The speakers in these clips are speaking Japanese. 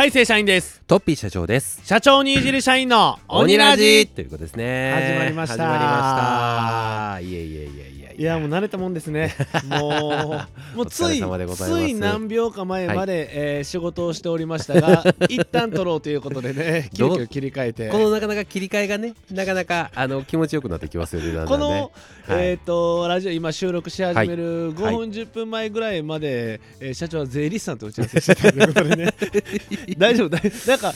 はい正社員です。トッピー社長です。社長にいじる社員の鬼ラジ。ということですね。始まりました。始まりました。いえいえいえいやもう慣れたもんですね。もうもうついつい何秒か前まで、えー仕事をしておりましたが 一旦撮ろうということでね急遽切り替えて。このなかなか切り替えがねなかなかあの気持ちよくなってきますよねね。この、はい。えっ、とラジオ今収録し始める5はい。分、10分前ぐらいまで、えー社長は税理士さんと打ち合わせしてたということでね。大丈夫大なんか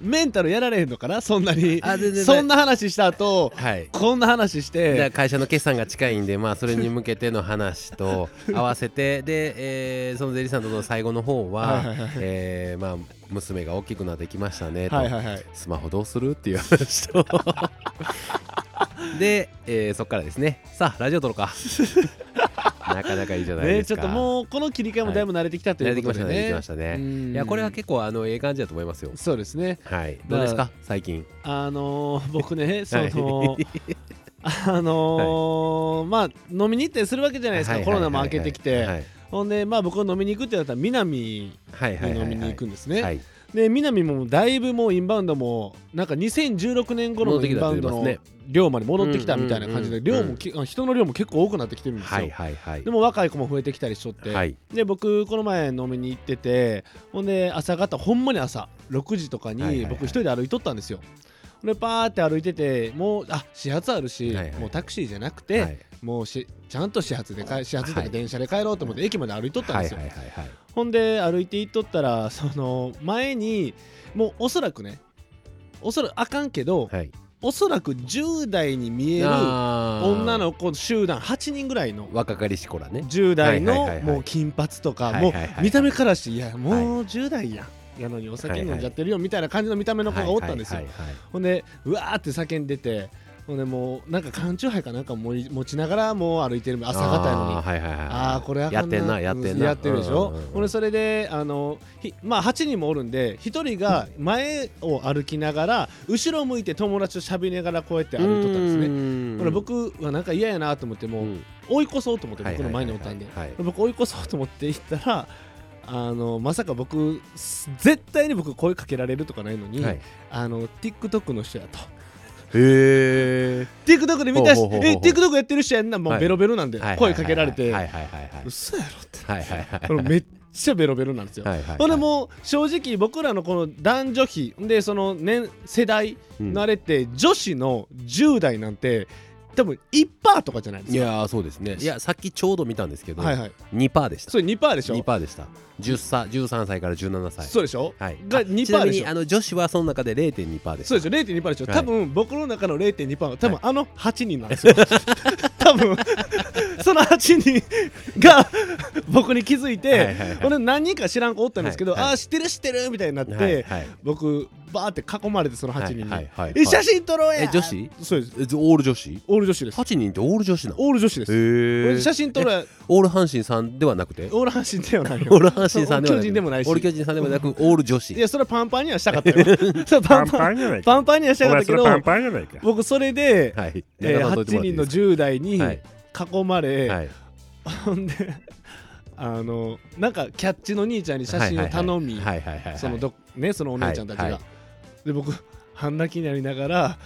メンタルやられへんのかな？そんなに。あ全然。そんな話した後はい。こんな話して。会社の決算が近いんで、まあ、それに向けての話と 合わせてで、えーその税理士さんとの最後の方は、はいはいはいえーまあ、娘が大きくなってきましたねと、はいはいはい。スマホどうするっていう話と。で、えーそっからですね。さあラジオ撮ろうか。なかなかいいじゃないですか。ねちょっともうこの切り替えもだいぶ慣れてきたということでね、慣れてきましたね。慣れてきましたねうん。いやこれは結構あのええ感じだと思いますよ。そうですね。はい。どうですか？最近。あのー僕ね その、はいあのーまあ飲みに行ったりするわけじゃないですか、はい。コロナも明けてきて、はいほんでまあ僕飲みに行くってなったら南にはいはいはいはい飲みに行くんですね、はいで南もだいぶもうインバウンドもなんか2016年頃のインバウンドの量まで戻ってきたみたいな感じで量も人の量も結構多くなってきてるんですよ、はいはいはい。でも若い子も増えてきたりしとって、はい。で僕この前飲みに行っててほんで朝方ほんまに朝6時とかはいはいはい。に僕一人で歩いとったんですよ。ほんでパーって歩いててもうあ始発あるし、はいはいもうタクシーじゃなくて、はい。もうしちゃんと始発で帰始発とはいか電車で帰ろうと思って駅まで歩いとったんですよ、ほんで歩いて行っとったらその前にもうおそらくねおそらくあかんけど、はい。おそらく10代に見える女の子集団8人ぐらいの若かりし頃ね。10代のもう金髪とかもう見た目からしていやもう10代やんやのにお酒飲んじゃってるよみたいな感じの見た目の子がおったんですよ。ほんでうわーって叫んでてほんでもうなんか缶チューハイかなんか持ちながらもう歩いてる朝方やのに。あーはいはいはいああこれやってんなやってんな。やってるでしょ、うんうんうん。ほんでそれであのひまあ8人もおるんで1人が前を歩きながら後ろ向いて友達と喋りながらこうやって歩いとったんですね。ねほら僕はなんか嫌やなと思ってもううん。追い越そうと思ってはい僕の前におったんで。僕追い越そうと思って行ったらあのまさか僕す絶対に僕声かけられるとかないのに、はい。あの TikTok の人やと。へえ TikTok で見たしほうほうほうほう。え TikTok やってる人やんなもうはい。ベロベロなんで声かけられて。嘘やろって。はいはいはいめっちゃベロベロなんですよ。はいはいはい。ほんでもう正直僕らのこの男女比でその年世代うん。慣れて女子の10代なんて多分1%とかじゃないですか。いやーそうですね。いやさっきちょうど見たんですけどはいはい。2%でした。それ2%でしょ？2%でした。10歳13歳から17歳。そうでしょ？はい。があ2%ちなみでしょ？にあの女子はその中で0.2%でした。そうでしょ0.2%でしょ、はい。多分僕の中の0.2%は多分あの8人なんですよ。多分。その8人が僕に気づいて、はいはいはい。ほんで何人か知らん子おったんですけど、はいはい。ああ知ってる知ってるみたいになって、はいはい。僕バーって囲まれてその8人に、はいはいはいえ写真撮ろうや。え女子？そうです。えオール女子？オール女子です。8人ってオール女子なの？オール女子です、へえ写真撮ろうやオール阪神さんではなくて？オール阪神ではないよ。オール阪神さんではなく巨人でもないし。オール巨人さんでもなくオール女子。いやそれはパンパンにはしたかったよ。そ れパンパンじゃないパンパンにはしたかったけどパンパンじゃないか。僕それで、はい。えー中野さんとい8人のてもらっていいです10代にはい。囲まれ、かはい。ほんであのなんかキャッチの兄ちゃんに写真を頼みそのお姉ちゃんたちが、はいはい。で僕半泣きになりながら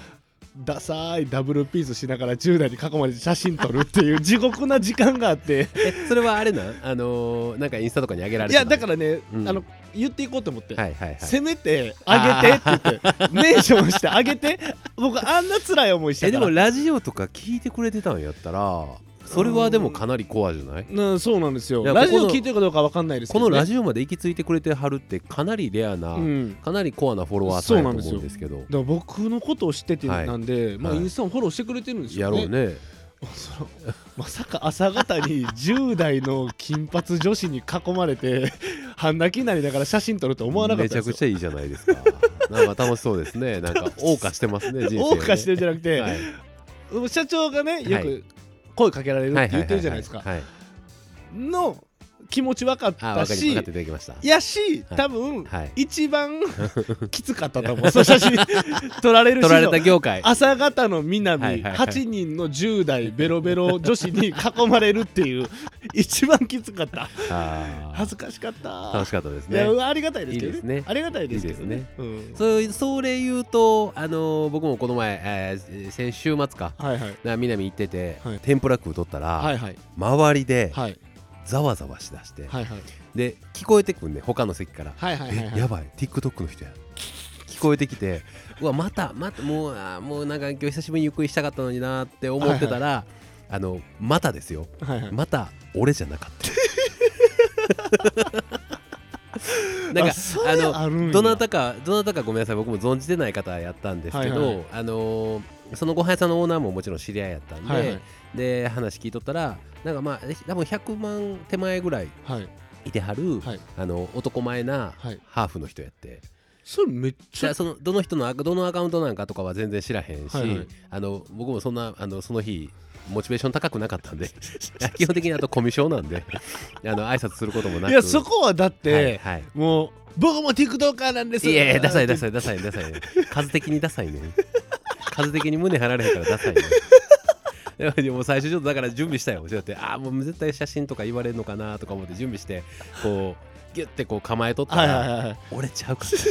ダサーいダブルピースしながら10代に囲まれて写真撮るっていう 地獄な時間があって。えそれはあれな？んあのーなんかインスタとかに上げられいてやだからね、うん。あの言っていこうと思って、はいはいはい。せめてあげてって言ってメンションしてあげて。僕あんな辛い思いしたから。えでもラジオとか聞いてくれてたんやったらそれはでもかなりコアじゃない？うん、そうなんですよ。いやラジオ聞いてるかどうかわかんないですけど、ね、このラジオまで行き着いてくれてはるってかなりレアな、うん。かなりコアなフォロワーさんやと思うんですけど。だ僕のことを知っててはい。なんで、まあ、はい。インスタもフォローしてくれてるんですやよね。ろうね。そのまさか朝方に10代の金髪女子に囲まれて 半泣きになりながら写真撮ると思わなかっめちゃたですよ。くちゃいいじゃないですか。なんか楽しそうですね。なんか 謳歌してますね人生をね。謳歌してるんじゃなくて、はい。社長がねよはく声かけられるって言ってるじゃないですか、はいの気持ち分かっあたし分かっていただきました。やしはい。多分、はい。一番 きつかったと思う。その写真撮られる取られ人た業界。朝方の南、はいはいはい。8人の10代ベロベロ女子に囲まれるっていう 一番きつかった。恥ずかしかった。楽しかったですね。ありがたいですけどいいですね。ありがたいですけどね。いいですうん。そうそれ言うとあのー僕もこの前、えー先週末か。はいはい。な南行ってて、はい。天ぷら食うとったら、はいはい。周りではいざわざわしだして、はいはい。で聞こえてくんね他の席から、はいはいはいはい。えやばい TikTok の人や。聞こえてきてうわまたまたもうあーもうなんか今日久しぶりにゆっくりしたかったのになって思ってたら、あのまたですよ。はいはい。また俺じゃなかった。なんかあそれあのあるんや。どなたかどなたかごめんなさい。僕も存じてない方やったんですけど、はいはい。あのーそのご飯屋さんのオーナーももちろん知り合いやったんで、はいはいで話聞いとったらなんかまあ多分100万手前ぐらいはい。いてはる、はい。あの男前なはい。ハーフの人やって。それめっちゃそのどの人のどのアカウントなんかとかは全然知らへんし、はいはい。あの僕もそんなあのその日モチベーション高くなかったんで 基本的にあとコミュ障なんで あの挨拶することもなく。いやそこはだって、はいはい。もう僕も TikToker なんです。いやいやダサいダサいいダサいダサい数的にダサいね。数的に胸張られへんからダサいね でも最初ちょっとだから準備したよ。だってああもう絶対写真とか言われるのかなとか思って準備してこうギュッてこう構えとったはいら、はいはいはい。折れちゃうかった。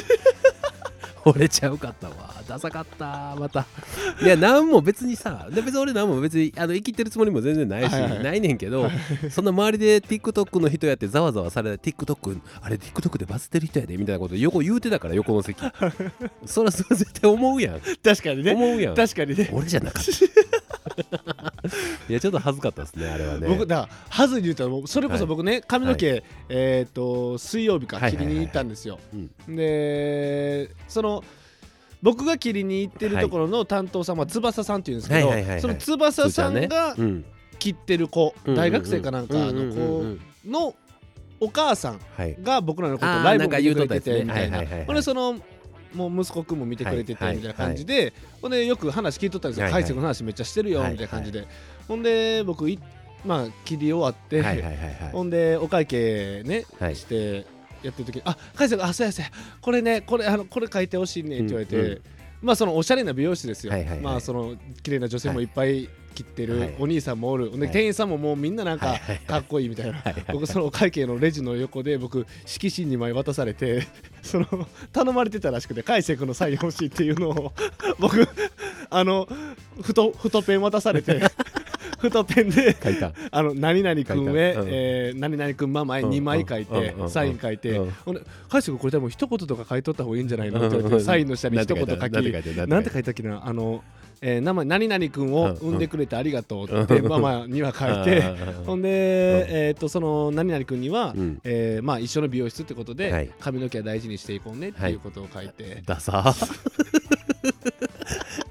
折れちゃうかったわ。ダサかったまた。いや何も別にさで別に俺何も別にあの生きてるつもりも全然ないし、はいはいないねんけどそんな周りで TikTok の人やってざわざわされて TikTok あれ TikTok でバズってる人やでみたいなこと横言うてたから横の席。そらそら絶対思うやん。確かにね。思うやん。確かにね。俺じゃなかったいやちょっと恥ずかったですねあれはね。僕だからはずに言ったらもうそれこそ僕ね、髪の毛、えっ、と水曜日かはいはいはい切りに行ったんですよ、うん。でその僕が切りに行ってるところの担当さんは翼さんっていうんですけど、はいはいはいはい。その翼さんね。がうん。切ってる子、うん大学生かなんかの子うんのお母さんはい。が僕らのことライブもなんか言見てくれてうとったやつね。てみたいな。はいはいはいはい。そのもう息子くんも見てくれててはいみたいな感じで、ほんでよく話聞いとったんですよ。海星の話めっちゃしてるよはいみたいな感じで、ほんで僕いまあ切り終わって、ほんでお会計ね、はい。してやってる時に「あ海星があそうやそうや。これねこれあのこれ書いてほしいね」って言われて、まあそのおしゃれな美容室ですよ、まあその綺麗な女性もいっぱい切ってる、はい。お兄さんもおる、ではい。店員さんももうみんななんかかっこいいみたいな、僕そのお会計のレジの横で僕色紙2枚渡されて その頼まれてたらしくて海星君のサイン欲しいっていうのを 僕あの太太ペン渡されて 太ペンで書いた。あの何々君へ、うん。えー何々君ママへうん2枚書いて、サイン書いて、うん。ほんで「海君これ多分一言とか書いとった方がいいんじゃないの?」って言われうん。てサインの下に一言書きなんて書いたなんて書いたなんて書いたっけな？あの、えー名前何々君を産んでくれてありがとうって ママには書いて、ほんで、えー、とその何々君には、うん。えーまあ、一緒の美容室ってことで、はい。髪の毛は大事にしていこうねっていうことを書いて、ダサ。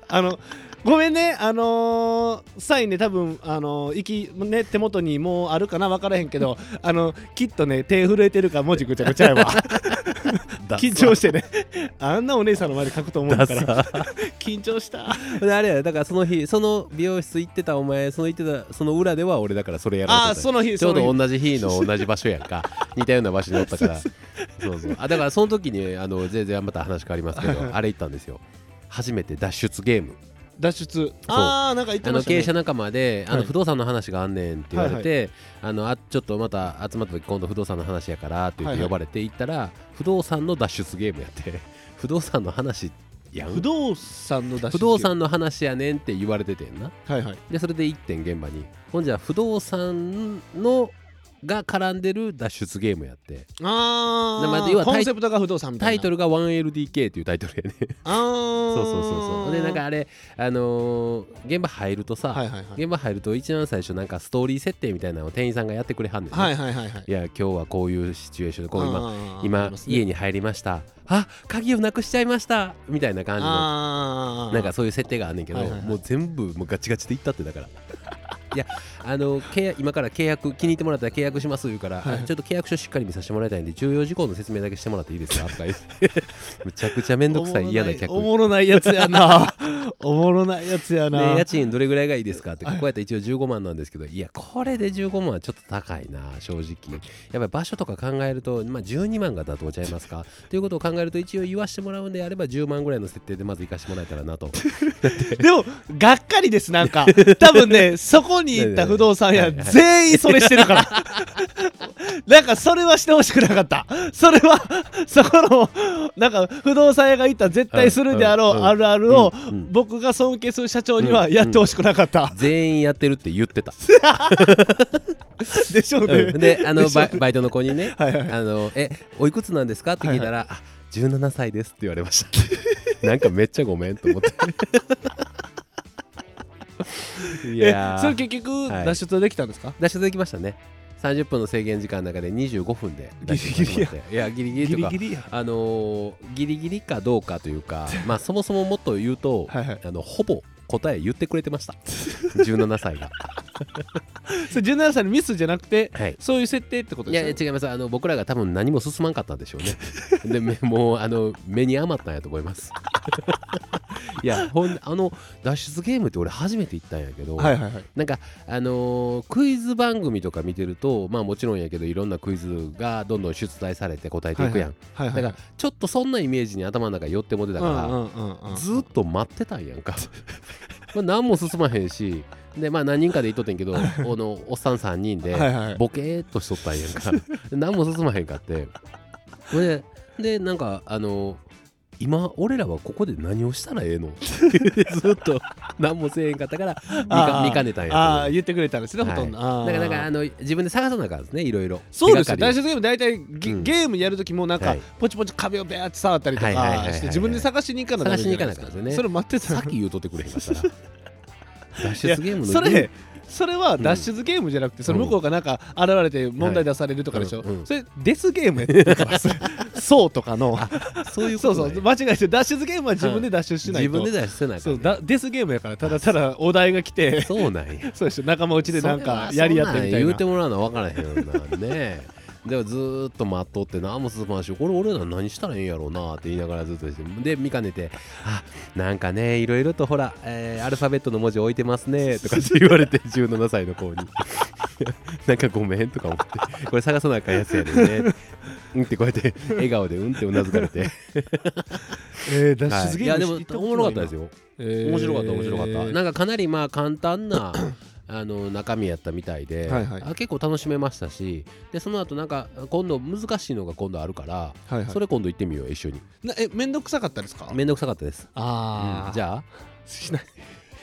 あのごめんね。あのーサインね多分あのー息ね手元にもうあるかな分からへんけどあのきっとね手震えてるから文字ぐちゃぐちゃやわ 緊張してね。あんなお姉さんの前で書くと思うかダらサ 緊張した。であれやだからその日その美容室行ってたお前その行ってたその裏では俺だからそれやろうと。ああその日。ちょうど同じ日の同じ場所やんか。似たような場所におったから。そうそう。あだからその時にあの全然また話変わりますけどあれ行ったんですよ。初めて脱出ゲーム脱出。ああなんか言ってあましたね。の経営者仲間であのはい。不動産の話があんねんって言われて、あのあちょっとまた集まった時今度不動産の話やからって言っはいはい。て呼ばれて行ったら、不動産の脱出ゲームやって。不動産の話やん。不動産の脱出不動産の話やねんって言われててんな。はいはい。でそれで行ってん現場に。ほんじゃ不動産のが絡んでる脱出ゲームやって。あでまあ要はコンセプトが不動産みたいな。タイトルが 1LDK っていうタイトルやね。あー。そうそうそうそう。でなんかあれあのー現場入るとさ、はいはいはい。現場入ると一番最初なんかストーリー設定みたいなのを店員さんがやってくれはんねん、ね。はいはいはいはい。いや今日はこういうシチュエーションでこう今今ね家に入りました。あ鍵をなくしちゃいました。みたいな感じの。なんかそういう設定があんねんけど、はいはいはい。もう全部もうガチガチでいったってだからいやあの契約今から契約気に入ってもらったら契約します言うから、はいあちょっと契約書しっかり見させてもらいたいんで重要事項の説明だけしてもらっていいですか？とか言ってむちゃくちゃめんどくさい嫌な客。おもろないやつやな。おもろないやつやな、ね、家賃どれぐらいがいいですかってこはい。こやったら一応15万なんですけどいやこれで15万はちょっと高いな正直。やっぱり場所とか考えると、まあ、12万が妥当ちゃいますか？ということを考えると一応言わしてもらうんであれば10万ぐらいの設定でまず行かしてもらえたらなと。でもがっかりですなんか。多分ねそこに行った不動産屋はいはい全員それしてるから。なんかそれはしてほしくなかった。それはそこのなんか不動産屋が行ったら絶対するであろうあるあるを僕が尊敬する社長にはやってほしくなかった。全員やってるって言ってた、でしょううねん。であのバイトの子にねはいはい。あのえおいくつなんですか？って聞いたら、あ17歳ですって言われました。なんかめっちゃごめんと思っていえやー。それ結局はい。脱出できたんですか？脱出できましたね。30分の制限時間の中で25分で脱出ギリギリや。いやギリギリギとかリギリや。あのーギリギリかどうかというか まあそもそももっと言うと、はいはい。あのほぼ答え言ってくれてました。17歳が。それ17歳のミスじゃなくてはい。そういう設定ってこといですよや違います。あの僕らが多分何も進まんかったんでしょうね。でめもうあの目に余ったんやと思います。いやほんあの脱出ゲームって俺初めて行ったんやけど、はいはいはい。なんかあのークイズ番組とか見てるとまあもちろんやけどいろんなクイズがどんどん出題されて答えていくやん、はいはいだからちょっとそんなイメージに頭の中に寄ってもてたから、うんうんうんうんずーっと待ってたんやんかまあ何も進まへんしでまあ何人かで行っとってんけどおのおっさん3人でボケーっとしとったんやんか。何も進まへんかって。ででなんかあの今俺らはここで何をしたらええの？ずっと。何もせえへんかったから見かねたんやああ言ってくれたんですね、はい。ほとんど。だからなんかあの自分で探さなあかんですねいろいろ。そうですよ。手がかり脱出ゲーム大体ゲ,、うん。ゲームやるときもなんか、はい。ポチポチ壁をベーって触ったりとかして自分で探しに行かなダメじゃないです探しに行かなあかんですよね。それ待ってたさっき言うとってくれへんかったら。脱出ゲームのそれそれは脱出ゲームじゃなくて、その向こうがなんか現れて問題出されるとかでしょ、それデスゲーム？やってるからそうとかの。そういうことね。そうそう。間違えて脱出ゲームは自分で脱出しないと、自分で脱出せないそうだデスゲームやからただただお題が来てそうなんや。そうでしょ仲間内でなんかやり合ってみたいな。言うてもらうのは分からへんよなねでもずーっと待っとって何も進まんしこれ俺ら何したらええんやろうなって言いながらずっとしてで見かねてあなんかねいろいろとほら、えーアルファベットの文字置いてますねとかって言われて17歳の子に。なんかごめんとか思ってこれ探さなあかんやつやでねうんってこうやって笑顔でうんってうなずかれて、えー、脱はい出ゲームい。やでもおもろかったですよ、よ。えー。面白かった面白かった、なんかかなりまあ簡単なあの中身やったみたいではいはい。あ結構楽しめましたしでその後なんか今度難しいのが今度あるから、はいはい。それ今度行ってみよう一緒に。なえめんどくさかったですか？めんどくさかったです、ああ、うん。じゃあ？しない。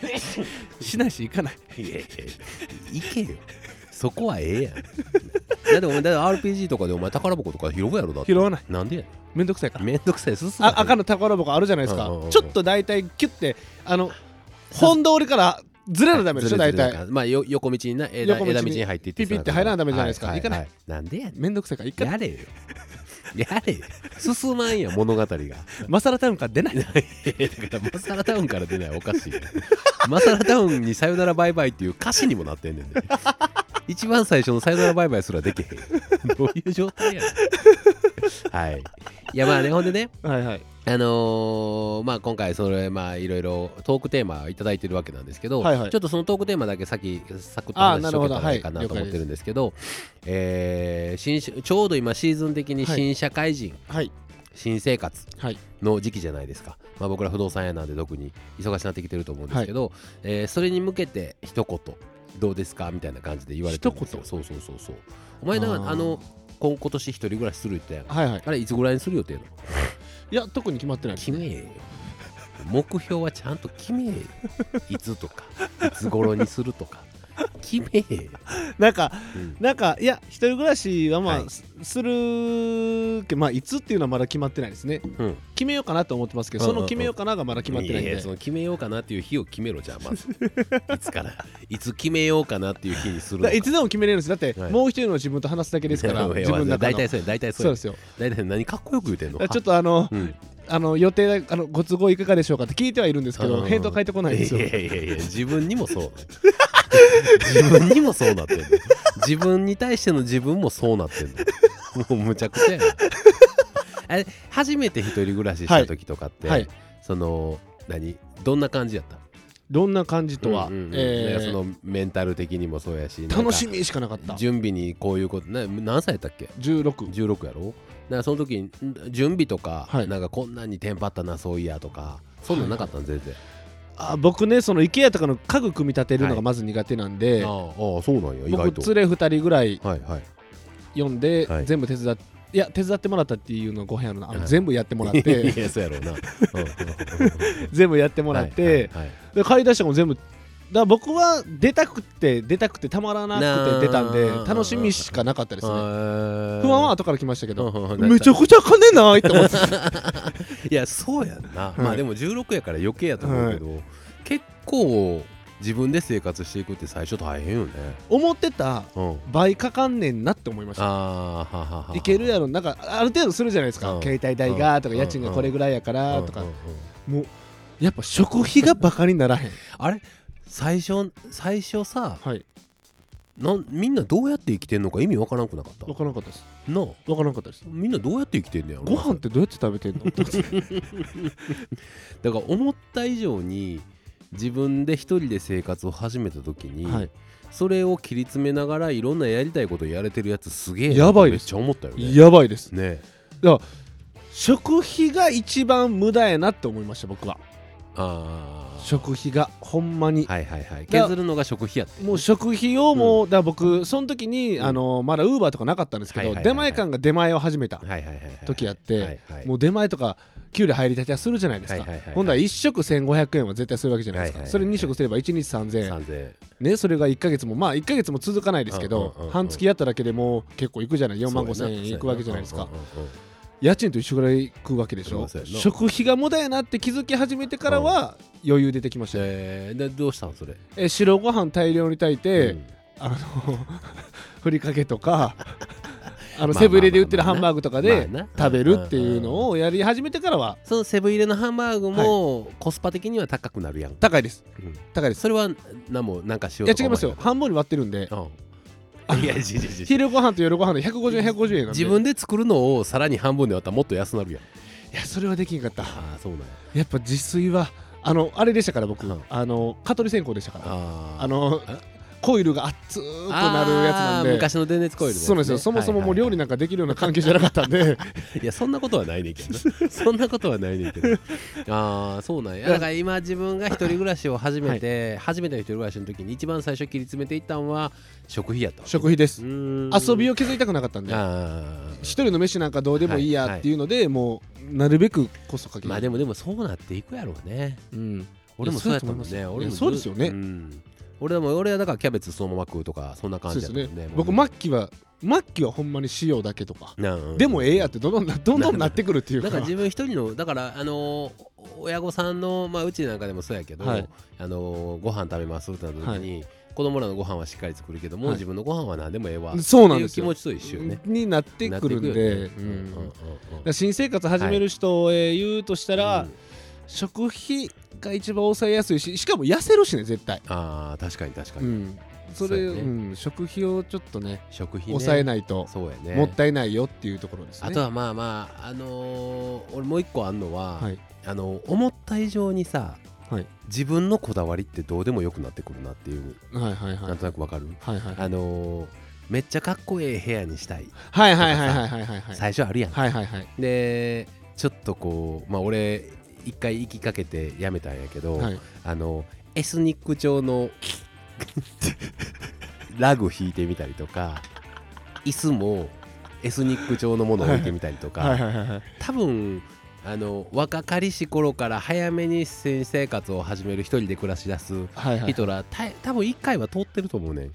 しないし行かない。行けよ。そこはええやん。だってお前だって RPG とかでお前宝箱とか拾うやろだって。拾わない。なんでやねめんどくさいから。んめんどくさい。進まへんあ赤の宝箱あるじゃないですか、うんうんうんちょっと大体キュッてあの本通りからずれるダメでしょ大体まあよ横道にな枝横道に枝道に入っていってピピって入らなダメじゃないですかは行かないはなんでやねんめんどくさいから一回やれよ。やれよ。進まんや、物語が。マサラタウンから出ないだから、マサラタウンから出ないおかしいよ。マサラタウンにさよならバイバイっていう歌詞にもなってんねんで。一番最初のさよならバイバイすらできへん。どういう状態やねん。はい。いや、まあね、ほんでね、はいはい。あのーまあ今回それまあいろいろトークテーマいただいてるわけなんですけど、はいはい。ちょっとそのトークテーマだけ先サクッと話しとけたらいいかなと思ってるんですけど、えー新しちょうど今シーズン的に新社会人、はい。新生活はい。の時期じゃないですか、まあ、僕ら不動産屋なんで特に忙しくなってきてると思うんですけど、えーそれに向けて一言どうですかみたいな感じで言われてるんですよ。一そうそうそうそう。お前なんかあの今今年一人暮らしするってはいはい。あれいつぐらいにする予定なの？いや特に決まってない決めえよ。目標はちゃんと決めえよ。いつとかいつ頃にするとか決めなんかうん。なんかいや一人暮らしはまあ、はい。すするけまあいつっていうのはまだ決まってないですね。うん、決めようかなと思ってますけど、うんうんうん。その決めようかながまだ決まってないんで。その決めようかなっていう日を決めろじゃあまず。いつから。いつ決めようかなっていう日にするいつでも決めれるんです。だって、はい。もう一人の自分と話すだけですから 自分の大体そうや大体そうや。そうですよ。大体何かっこよく言うてんの？ちょっとあのうん。あの予定あのご都合いかがでしょうかって聞いてはいるんですけどうん。返答返ってこないんですよ。いやいやいや自分にもそう 自分にもそうなってんの。自分に対しての自分もそうなってんの。もうむちゃくちゃやな。あれ初めて一人暮らしした時とかって、はい。その何どんな感じやった？どんな感じとは、うんうんうん。えーねそのメンタル的にもそうやし楽しみしかなかった。準備にこういうことな何歳やったっけ？16 16やろ？だからその時にん準備とか、はい。なんかこんなんにテンパったなそういやとかそんなんなかったん全然、あ僕ねその IKEA とかの家具組み立てるのはい。がまず苦手なんで、ああそうなんや意外と。僕連れ2人ぐらいはいはい。読んで、はい。全部手伝っていや手伝ってもらったっていうのはご部屋のあのはい。全部やってもらっ いてやそうやろうな。全部やってもらって、はいはいはい。で買い出したのも全部だから僕は出たくて出たくてたまらなくて出たんで楽しみしかなかったですね。あ不安は後から来ましたけどうんうんうん。めちゃくちゃ金ないって思って いやそうやんな、い。まあでも16やから余計やと思うけど、結構自分で生活していくって最初大変よね。思ってたうん。倍かかんねんなって思いました。ああはははいけるやろなんかある程度するじゃないですか、うん。携帯代がとかうん。家賃がこれぐらいやからとか、うんうんうん。もうやっぱ食費がバカにならへん。あれ最初最初さはい。なんみんなどうやって生きてんのか意味わからんくなかった？分からなかったです。なあ。分からなかったです。みんなどうやって生きてんねやろご飯ってどうやって食べてんの？だから思った以上に自分で一人で生活を始めた時に、はい。それを切り詰めながらいろんなやりたいことやれてるやつすげえなやばいですめっちゃ思ったよね。やばいです。ね食費が一番無駄やなって思いました僕は。ああ食費がほんまに。はいはいはい。だ削るのが食費やって。もう食費をもう、だから僕その時に、うん。あのまだウーバーとかなかったんですけど、はいはいはいはい。出前館が出前を始めたはいはいはいはい時やって、はいはいもう出前とか給料入りたてはするじゃないですか、はいはいはいはい。ほんだら1食1500円は絶対するわけじゃないですか、はいはいはいそれ2食すれば1日3000円。3000ねそれが1ヶ月もまあ1ヶ月も続かないですけど、うんうんうんうん半月やっただけでもう結構いくじゃない。4万5千円いくわけじゃないですか、うんうんうん家賃と一緒ぐらい食うわけでしょ？食費が無駄やなって気づき始めてからは余裕出てきました。ね、えーでどうしたんそれ？え白ご飯大量に炊いて、うん。あの ふりかけとか あのまあセブン入れで売ってるハンバーグとかで食べるっていうのをやり始めてからは。そのセブン入れのハンバーグもコスパ的には高くなるやん、高いです。うん。高いです。それは何もなんかしよとかいうや違いますよ。思半分に割ってるんで。うん いや違う違う昼ご飯と夜ご飯で150円150円なんで。自分で作るのをさらに半分で割ったらもっと安なるやん。いやそれはできんかった。ああそうなんや。やっぱ自炊はあのあれでしたから僕。うん。あの蚊取り線香でしたから。あー。あのあコイルが熱くなるやつなんで。昔の電熱コイルね。そうですよ。そもそももう料理なんかできるような環境じゃなかったんで。いやそんなことはないねんけどな そんなことはないねんけど。ああそうなんや。だから今自分が一人暮らしを始めて、初めての一人暮らしの時に一番最初切り詰めていったんは食費やった食費です。遊遊びを削りたくなかったんで。あ一人の飯なんかどうでもいいやっていうので、もうなるべくコストかけまあでもでもそうなっていくやろうね。うん。俺もそうやったもんね。俺もそうですよね。ん俺はもう俺はだからキャベツそのまま食うとかそんな感じだったね。ね。僕末期は末期はほんまに塩だけとか。でもええやってどんどんな どんどんなってくるっていうか。なんか自分一人のだからあのー親御さんのまあうちなんかでもそうやけど、はい。あのーご飯食べますってなった時に、子供らのご飯はしっかり作るけども、はい。自分のご飯は何でもええわ。そうなんですよ。っていう気持ちと一緒よね。になってくるんで、新生活始める人へ言うとしたら、うん。食費が一番抑えやすいししかも痩せるしね絶対、ああ確かに確かに、うん、それそうやね。うん、食費をちょっとね食費ね。抑えないとそうやね。もったいないよっていうところですね。あとはまあまああのー俺もう一個あんのは、はい。あの思った以上にさ、はい。自分のこだわりってどうでもよくなってくるなっていう、はいはいはい。なんとなくわかる、はいはいあのーめっちゃかっこええ部屋にしたいはいはいはいはいはいはい最初あるやん、はいはいはいでちょっとこうまあ俺一回行きかけてやめたんやけど、はい。あのエスニック調の ラグ引いてみたりとか椅子もエスニック調のものを置いてみたりとか、はいはいはいはい。多分あの若かりし頃から早めに新生活を始める一人で暮らし出すはいはい。人らた多分一回は通ってると思うねん。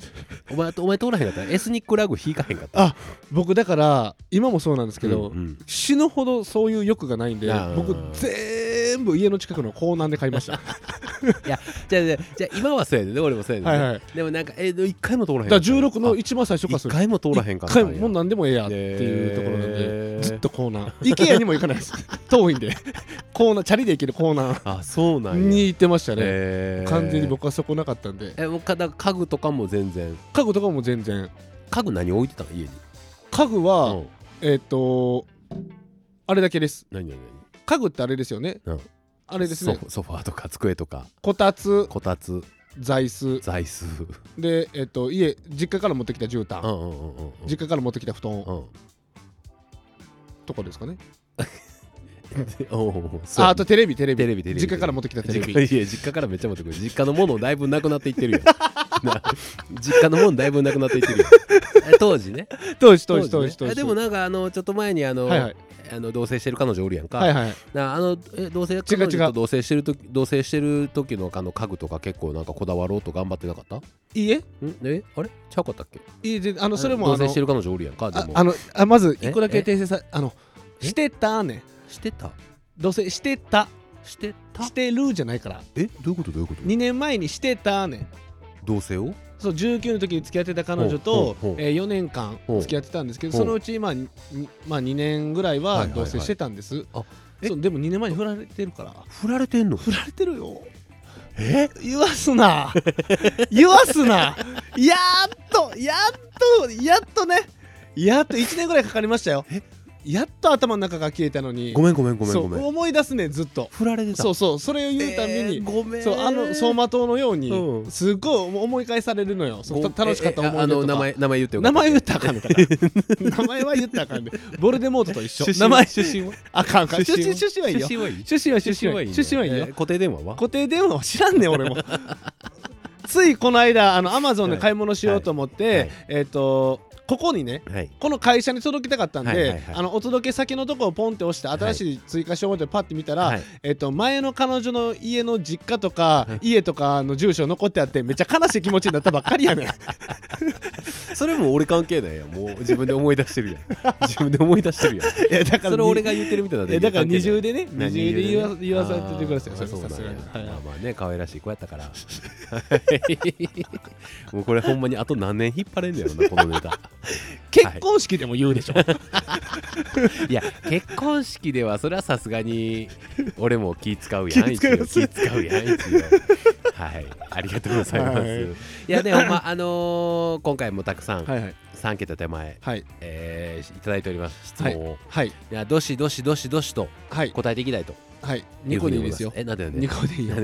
お前お前通らへんかったらエスニックラグ引かへんかった。あ僕だから今もそうなんですけど、うんうん。死ぬほどそういう欲がないんで僕全全部家の近くの港南で買いました。いやじゃあじゃあじゃあ今はそうやね俺もそうやねはいはい。でもなんかえ一回も通らへんだから16のあ一番最初から一回も通らへんかった一回ももう何でもええやっていうところなんで、ずっと港南 IKEA にも行かないです 遠いんで。港南チャリで行ける港南あそうなんや。に行ってましたね、完全に僕はそこなかったんで。えもうかだ家具とかも全然。家具とかも全然。家具何置いてたの家に。家具は、うん。えっ、とあれだけです。何何家具ってあれですよね、うん。あれですね。ソファーとか机とか。こたつ。こたつ。座椅子。座椅子。でえっ、と家実家から持ってきた絨毯、うんうんうんうん。実家から持ってきた布団。うん。とかですかね、ああとテレビテレビ。テレビテレビ。実家から持ってきたテレビ。いや実家からめっちゃ持ってくる。実家のものだいぶなくなっていってるよ。な 実家のものだいぶなくなっていってるよ。え 当時ね。当時当時当ね時当時。えでもなんかあのちょっと前にあの、はいはい。あの同棲してる彼女おるやんか、はいはい。なあのえ同棲違う彼違う。女と同棲してる時同棲してる時のあの家具とか結構なんかこだわろうと頑張ってなかった？んいいえ？え？あれ？ちゃうかったっけ？いいえであのそれも同棲してる彼女おるやんかでも。ああのあまずえ？一個だけ訂正さあのえしてたねしてた？どうせしてた。してた？してるじゃないから。え？どういうこと？どういうこと？2年前にしてたね。同棲を？そう19の時に付き合ってた彼女とほうほう、えー、4年間付き合ってたんですけどほう。そのうち、まあにまあ、2年ぐらいはいはいはい。は同棲してたんです、あえ？そうでも2年前に振られてるから。振られてんの？振られてるよ。え？言わすな。言わすな。やっとやっとやっとね。やっと1年ぐらいかかりましたよやっと頭の中が消えたのに。ごめんごめんごめんごめん。思い出すねずっと。振られてた。そうそうそれを言うたびに、えーごめん。そうあの走馬灯のように、うん。すっごい思い返されるのよ。楽しかった思い出ええあの名前名前言ってよ名前言ったらあかんのかな。名前は言ったらあかんでボルデモートと一緒。名前。出身は？あかんあかん。出身出身はいいよ。出身はいい。出身は出身はいい出身はいいよ。えー固定電話は？固定電話は知らんねん俺も。ついこの間あのアマゾンで買い物しようと思って、はいはいえっ、とここにねはい。この会社に届けたかったんで、はいはいはい。あのお届け先のとこをポンって押して新しい追加しようと思ってパッて見たら、はい。えっと前の彼女の家の実家とか、はい家とかの住所残ってあってめっちゃ悲しい気持ちになったばっかりやねん。それも俺関係ないやんもう自分で思い出してるやん。自分で思い出してるやん。いやだからそれ俺が言ってるみたいなだから二重ででね何二重で言わ言わさせてください。あーそうはい。まあまあね可愛らしい子やったから。もうこれほんまにあと何年引っ張れんねやろなこのネタ 結婚式でも言うでしょ、い。や結婚式ではそれはさすがに俺も気使うやん気使うやんはい。ありがとうございます、はい。い、やでもまああのー今回もたくさんはいはい。3桁手前、はい。えーいただいております。質問を、い、はい。やどしどしどしどしとはい。答えていきたいと。はい。いうニふうに思います。コでいいですよ。えなんでなんで？ニコでいいよ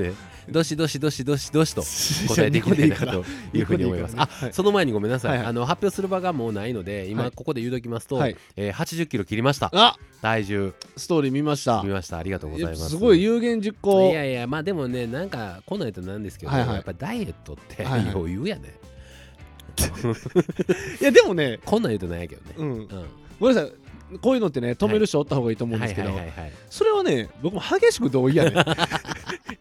どしどしどしどしどしと 答えていきたいなというふうに思います。あその前にごめんなさい、あの発表する場がもうないので今はい。ここで言うときますと、はい。えー80キロ切りました。あ体重。ストーリー見ました。見ました。ありがとうございます。すごい有言実行。いやいやまあでもねなんかこんなん言うとなんですけど、やっぱダイエットって余裕やね、いやでもね。こんなん言うとなんやけどね。うん。うん。ごめんなさいこういうのってね止める人おった方がいいと思うんですけどそれはね僕も激しく同意やね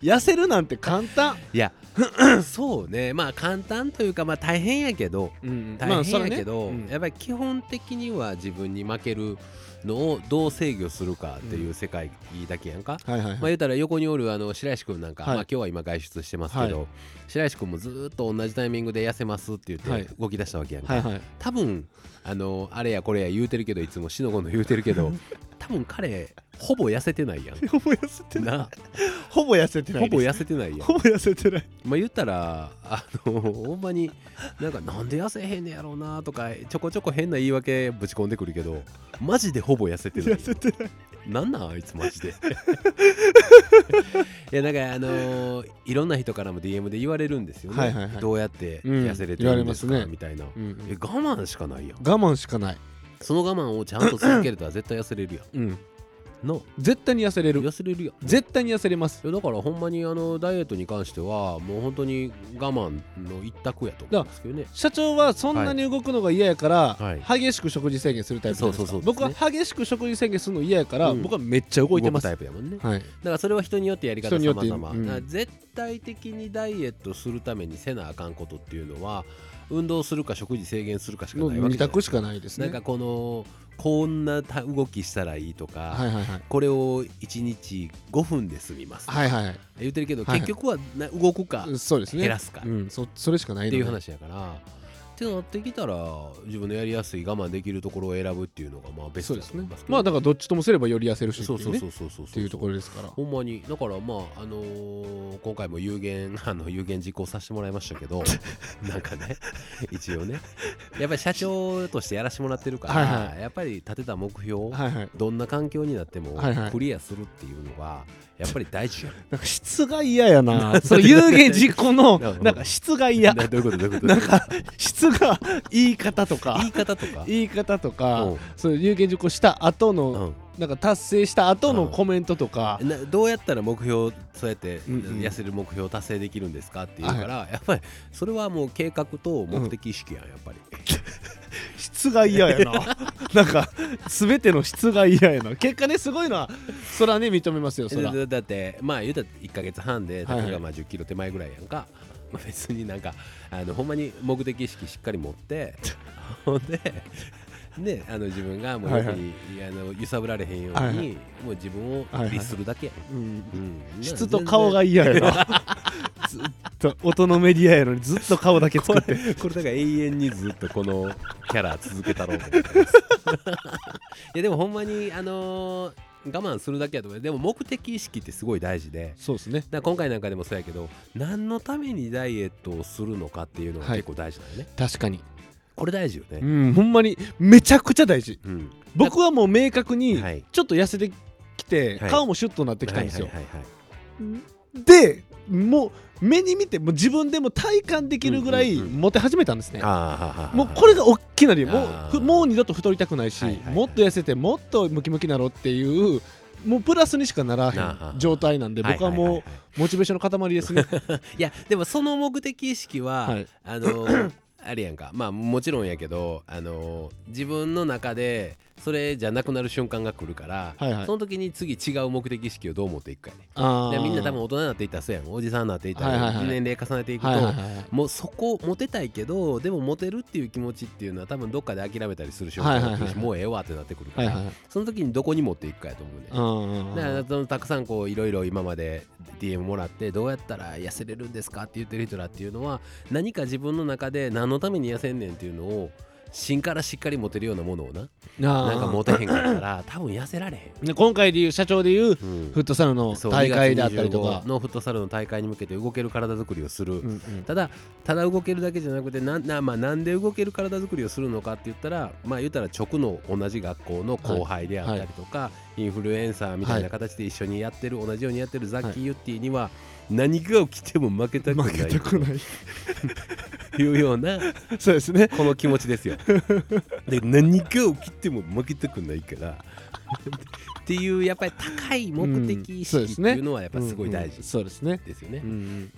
痩せるなんて簡単。いや そうね。まあ簡単というかまあ大変やけど。うん大変やけど、うん。やっぱり基本的には自分に負けるのをどう制御するかっていう世界だけやんか、はいはいはい。まあ言うたら横におるあの白石君なんか、はい。まあ今日は今外出してますけど、は白石君もずーっと同じタイミングで痩せますって言はい。って動き出したわけやんか、はいはい。多分あのあれやこれや言うてるけどいつもしのごの言うてるけど多分彼ほぼ痩せてないやん。ほぼ痩せてない。な。ほぼ痩せてないほぼ痩せてないやん。ほぼ痩せてない。まあ言ったらあのほんまになんかなんで痩せへんねやろうなとかちょこちょこ変な言い訳ぶち込んでくるけどマジでほぼ痩せてない。痩せてない。なんなんあいつマジで。いやなんかあのーいろんな人からも DM で言われるんですよね、はいはいはい。どうやってうん。痩せれてるんですか、言われますね。みたいな、うんえ我慢しかないやん。我慢しかない。その我慢をちゃんと続けるとは絶対痩せれるやうんんの。絶対に痩せれる。痩せれるやん。絶対に痩せれます。いやだからほんまにあのダイエットに関してはもう本当に我慢の一択やと思うんですけどね。社長はそんなに動くのが嫌やから、はい。激しく食事制限するタイプです僕は激しく食事制限するの嫌やから、うん。僕はめっちゃ動いてます。タイプやもんね。はい。だからそれは人によってやり方様々、うん。絶対的にダイエットするためにせなあかんことっていうのは運動するか食事制限するかしかないわけじゃない。択しかないですね。なんかこのこんなた動きしたらいいとか、はいはいはい。これを1日5分で済みます、はいはいはい。言ってるけど、はいはい。結局はな動くかっそうですね。減らすかうんそそれしかないので。ていう話やからってなってきたら自分のやりやすい我慢できるところを選ぶっていうのがまあベストですね。まあだからどっちともすればより痩せるしってそいううねそうそうそうそう。っていうところですから。ほんまにだからまああのー今回も有限 あの有限実行させてもらいましたけど なんかね一応ね。やっぱり社長としてやらせてもらってるから、はいはやっぱり立てた目標、はいはい。どんな環境になってもはいはい。クリアするっていうのがやっぱり大事 なんか質が嫌やな。その有言実行のなんか質が嫌。などういうこと？どういうこと？なんか質が言い方とか。言い方とか？言い方とか。うん。そういう有言実行した後のうん。なんか達成した後のうん。コメントとか。などうやったら目標そうやってうんうん。痩せる目標を達成できるんですかっていうから、やっぱりそれはもう計画と目的意識やんやっぱり、質が嫌やななんか全ての質が嫌やな。結果ねすごいのはそらね認めますよそら。だだってまあ言うたら1か月半ではいはい。例えばまあ1 0キロ手前ぐらいやんか、まあ、別になんかあのほんまに目的意識しっかり持って ほんでであの自分がもうはいはい。欲に、あの揺さぶられへんように、はいはい。もう自分を律するだけやん、うん。うん。質と顔が嫌やな ずっと音のメディアやのにずっと顔だけ作って。これだから永遠にずっとこのキャラ続けたろうと思ってます。いやでもほんまにあのー我慢するだけやと思う。でも目的意識ってすごい大事で。そうですね。だ今回なんかでもそうやけど何のためにダイエットをするのかっていうのがはい。結構大事だよね、確かに。これ大事ようねんほんまにめちゃくちゃ大事。うん。僕はもう明確にはい。ちょっと痩せてきてはい。顔もシュッとなってきたんですよ。はいはいはいはい。でもう目に見てもう自分でも体感できるぐらいモテ始めたんですね。もうこれが大きな理由。もうもう二度と太りたくないし、もっと痩せてもっとムキムキなろっていうもうプラスにしかならへん状態なんで僕はもうモチベーションの塊ですね。いやでもその目的意識は、はい。あのーあれやんか。まあもちろんやけど、あのー自分の中でそれじゃなくなる瞬間が来るから、はいはい。その時に次違う目的意識をどう持っていくかやねみんな多分大人になっていったらそうやん。おじさんになっていったら、はいはいはい。年齢重ねていくと、はいはいはいはい。もうそこモテたいけどでもモテるっていう気持ちっていうのは多分どっかで諦めたりする瞬間が来るし、はいはいはい。もうええわってなってくるから、はいはいその時にどこに持っていくかやと思うね、だからそのたくさんこういろいろ今まで DM もらってどうやったら痩せれるんですかって言ってる人らっていうのは何か自分の中で何のために痩せんねんっていうのを芯からしっかり持てるようなものをな。ななんか持てへんかったら 多分痩せられへん。で今回でいう社長でいううん。フットサルの大会であったりと2か月25。のフットサルの大会に向けて動ける体作りをする、うんうん。ただただ動けるだけじゃなくてなんな,、まあ、なんで動ける体作りをするのかって言ったらまあ言ったら直の同じ学校の後輩であったりとか、インフルエンサーみたいな形で一緒にやってる、同じようにやってるザッキー・ユッティには何が起きても負けたくないいうような そうですね。この気持ちですよ。で何が起きても負けたくないから。っていうやっぱり高い目的意識っていうのはやっぱすごい大事そうですね。ですよね。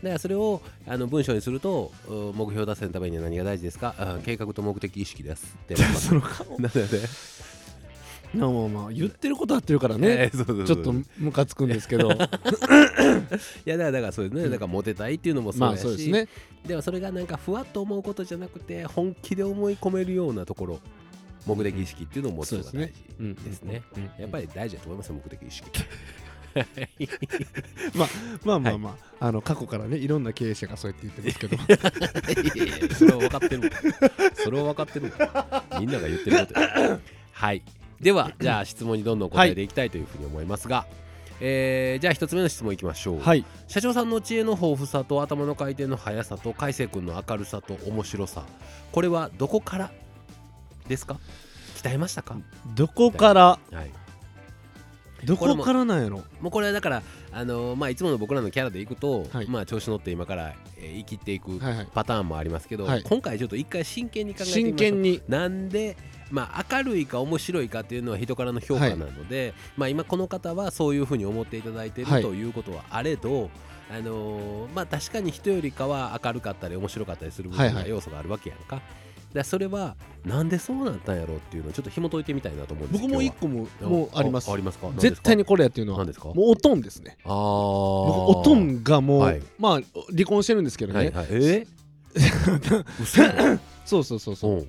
だからそれをあの文章にするとう目標達成のためには何が大事ですか？あ計画と目的意識です。ってその顔。なのでまあまあまあ言ってること合ってるからね。ちょっとムカつくんですけど。いやだからだからそうですね、だからモテたいっていうのもそうまあやし、そうですね。でもそれがなんかふわっと思うことじゃなくて本気で思い込めるようなところ目的意識っていうのを持つのが大うん事ですね。うんやっぱり大事だと思いますよ目的意識。まあまあまあ、あ。の過去からねいろんな経営者がそうやって言ってますけど。いやいやそれは分かってる。わそれは分かってる。わみんなが言ってること。やはいではじゃあ質問にどんどん答えていきたいというふうに思いますが、えーじゃあ一つ目の質問いきましょう、はい。社長さんの知恵の豊富さと頭の回転の速さと海星君の明るさと面白さこれはどこからですか？鍛えましたか、どこから？はい、どこからなんやろ？もうこれはだから、あのーまあ、いつもの僕らのキャラでいくと、はい。まあ、調子乗って今から、えー生きていくはいはい。パターンもありますけど、はい。今回ちょっと一回真剣に考えてみましょう。真剣に。なんで、まあ、明るいか面白いかっていうのは人からの評価なので、まあ、今この方はそういうふうに思っていただいているはい。ということはあれど、あのーまあ、確かに人よりかは明るかったり面白かったりする部分がはいはい。要素があるわけやんか。だからそれはなんでそうなったんやろうっていうのをちょっと紐解いてみたいなと思うんです僕も一今個ももうあります。ありますか？絶対にこれやっていうのは何ですか？もうおとんですね。あー。僕おとんがもう、はい。まあ離婚してるんですけどね、はいはい、え？嘘。そうそうそうそう。うん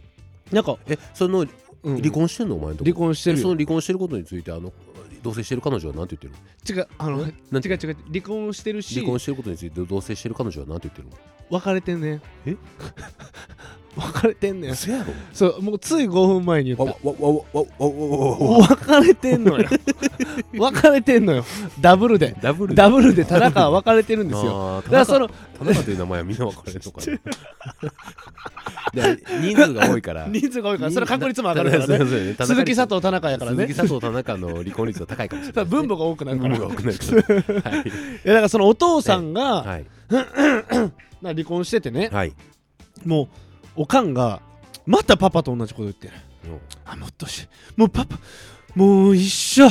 なんかえそのうん。離婚してんの？お前のとこ。離婚してるその離婚してることについてあの同棲してる彼女は何て言ってる違うあの違なんて？う違う離婚してるし離婚してることについて同棲してる彼女は何て言ってるの？別れてんねん。え？別れてんねん。嘘やろ。そうもうつい5分前に言った。わわわわわわわわ別れてんのよ。別れてんのよ。ダブルで。ダブルダブルで田中は別れてるんですよ。よだからその田中という名前はみんな分かれるのかな？で人数が多いから。人数が多いからそれは確率も上がるからね。ね鈴木佐藤田中やからね。鈴木佐藤田中の離婚率は高いかもしれない。分母が多くなるから。分母が多くなるから。はい。いやだからそのお父さんが、離婚しててね、はい。もうおかんがまたパパと同じこと言ってる。う。んあもっとしもうパパもう一緒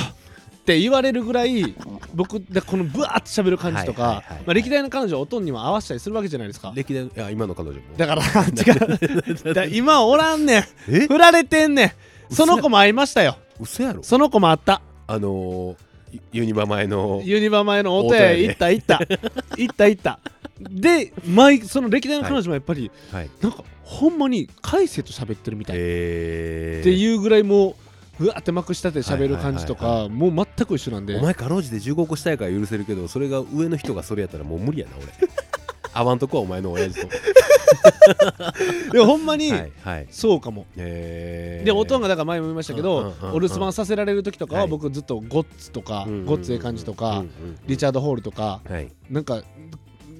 って言われるぐらい僕でこのブワーって喋る感じとか、まあ、歴代の彼女はおとんにも合わせたりするわけじゃないですか。歴代いや今の彼女も。だから違う。だ今おらんねん。え？振られてんねん。その子も会いましたよ。嘘やろ。その子もあった。あのーユニバ前の。ユニバ前の音音やでや行った行った。行った 行った。で毎その歴代の彼女もやっぱり、はい。なんかほんまに海星と喋ってるみたい、えー。っていうぐらいもううわってまくしたて喋る感じとはいはいかもう全く一緒なんで。お前かろうじて15個したいから許せるけどそれが上の人がそれやったらもう無理やな俺。合わんとこはお前の親父と。でもほんまにはいはいそうかも、えー。で音がだから前も言いましたけど、うんうんうんうん。お留守番させられる時とかははい。僕ずっとゴッツとか、うんうんうんゴッツええ感じとか、うんうんリチャード・ホールとかはい。なんか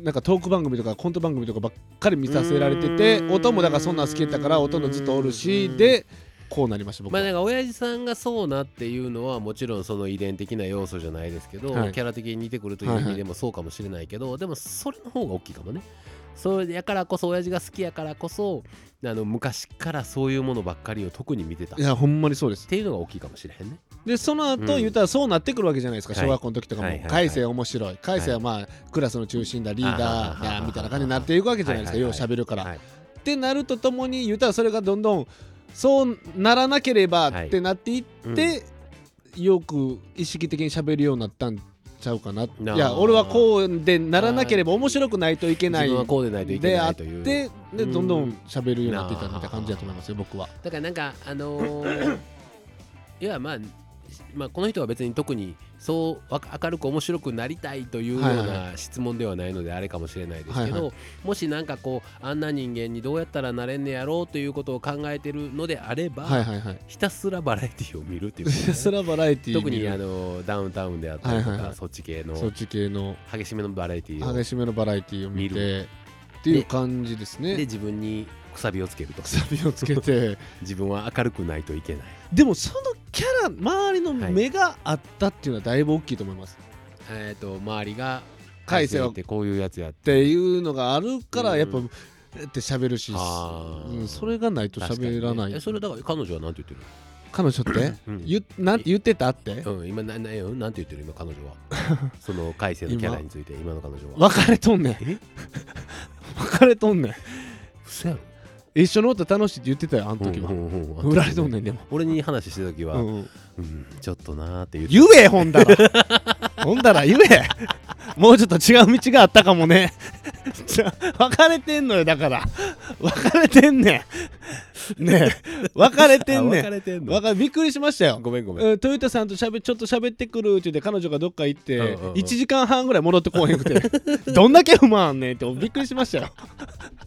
なんかトーク番組とかコント番組とかばっかり見させられててうん。音もだからそんなん好きやったから音のずっとおるしでこうなりました僕は、まあなんか親父さんがそうなっていうのはもちろんその遺伝的な要素じゃないですけど、はい。キャラ的に似てくるという意味でもそうかもしれないけど、でもそれの方が大きいかもね。それやからこそ親父が好きやからこそあの昔からそういうものばっかりを特に見てた。っいやほんまにそうです。ていうのが大きいかもしれへんね。でその後、うん。言ったらそうなってくるわけじゃないですか、はい。小学校の時とかも。はいはいはい。海星面白い。海星はまあ、クラスの中心だリーダーあだみたいな感じになっていくわけじゃないですか、よう喋るから、はい。ってなるとともに言ったらそれがどんどんそうならなければはいってなっていって、よく意識的に喋るようになったんちゃうかな。いや俺はこうでならなければ面白くないといけないこうでないといけであっないという。てでうん。どんどん喋るようになってたみたいな感じだと思いますよ僕は。だからなんかあのー いやまあまあ、この人は別に特にそうわ明るく面白くなりたいというような質問ではないのであれかもしれないですけど、はいはもしなんかこうあんな人間にどうやったらなれんねやろうということを考えてるのであれば、はいはいはい。ひたすらバラエティを見るっていうこと ひたすらバラエティー特にあのダウンタウンであったりとか、はいはいはい。そっち系のそっち系の。激しめのバラエティを激しめのバラエティーを見見てっていう感じですね。で自分にくさびをつけると。くさびをつけて 自分は明るくないといけない。でもそのキャラ周りの目があったっていうのはだいぶ大きいと思います。えっ、と周りが海星はってこういうやつやっっていうのがあるからうん。やっぱ、って喋るし、うん、それがないと喋らない、ねえそれだから彼女はなんて言って彼女って？る、言なん言ってたって？うんうん、今ななうんなんて言ってる？今彼女は。その海星のキャラについて今の彼女は。別れとんねん。え？別れとんねん。嘘やろ一緒の音楽しいって言ってたよあの時は、うんうんうんられとんねんでも、俺に話してた時は、ううん。んちょっとなーって言って言えほんだら。ほんだら言え。もうちょっと違う道があったかもね。じゃ別れてんのよだから。別れてんねん。ねえ。別れてんねん。あ別れてんの。わかびっくりしましたよ。ごめんごめん、うんトヨタさんとしゃべちょっと喋ってくるって言って彼女がどっか行って、うんうんうん。1時間半ぐらい戻ってこうへんくて。どんだけ不満ねんってびっくりしましたよ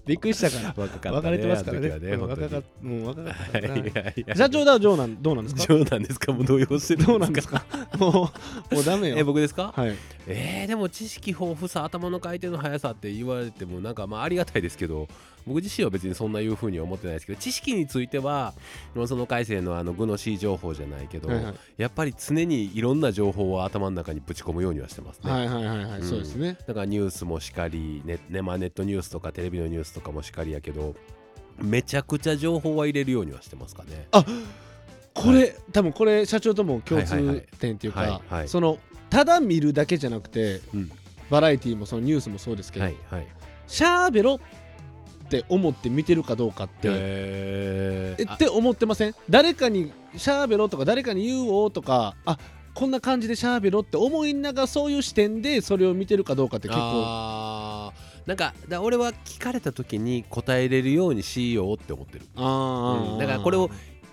びっくりしたから若かった別れてますからね。ね本当に。うん若かっもう若かった 社長だはどうなんどうなんですか？冗談ですか？もう動揺してるどうなんですか？もうもうダメ えよ僕ですか？はい。えー、でも知識豊富さ頭の回転の速さって言われてもなんかまあありがたいですけど僕自身は別にそんないうふうには思ってないですけど知識についてはその改正のあのグノシー情報じゃないけど、はいはい。やっぱり常にいろんな情報を頭の中にぶち込むようにはしてますね、はいはいはいはい、うん。そうですね。だからニュースもしかりねね、まあ、ネットニュースとかテレビのニュースとかもしかりやけどめちゃくちゃ情報は入れるようにはしてますかね。これ、多分これ社長とも共はいはいはい通点っていうか、はいはいそのただ見るだけじゃなくてうん。バラエティーもそのニュースもそうですけど、はいはい。しゃーべろって思って見てるかどうかって、ええー、って思ってません？誰かにしゃーべろとか誰かに言うおとか。あこんな感じでしゃーべろって思いながらそういう視点でそれを見てるかどうかって結構。なんかだ俺は聞かれた時に答えれるようにしようって思ってる、うん。だからこれを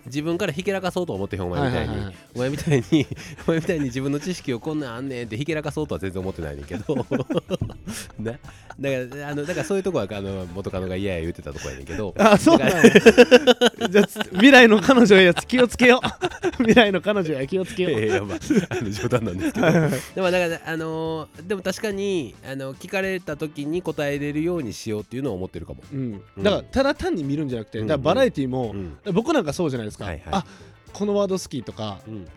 自分からひけらかそうと思ってへんお前みたいに、お前みたいにお前みたいに自分の知識をこんなんあんねんってひけらかそうとは全然思ってないねんけど。なだからあのだからそういうとこはあの元カノが嫌や言ってたとこやねんけど。あそうなんや じゃ未来の彼女やつ気をつけよう。未来の彼女や気をつけよう、いやああの冗談なんですけど。でもだからあのーでも確かにあの聞かれた時に答えれるようにしようっていうのを思ってるかも、うん、だからただ単に見るんじゃなくて、うんだからバラエティーも、うん。僕なんかそうじゃないですか、はいはい。あこのワード好きとかうん。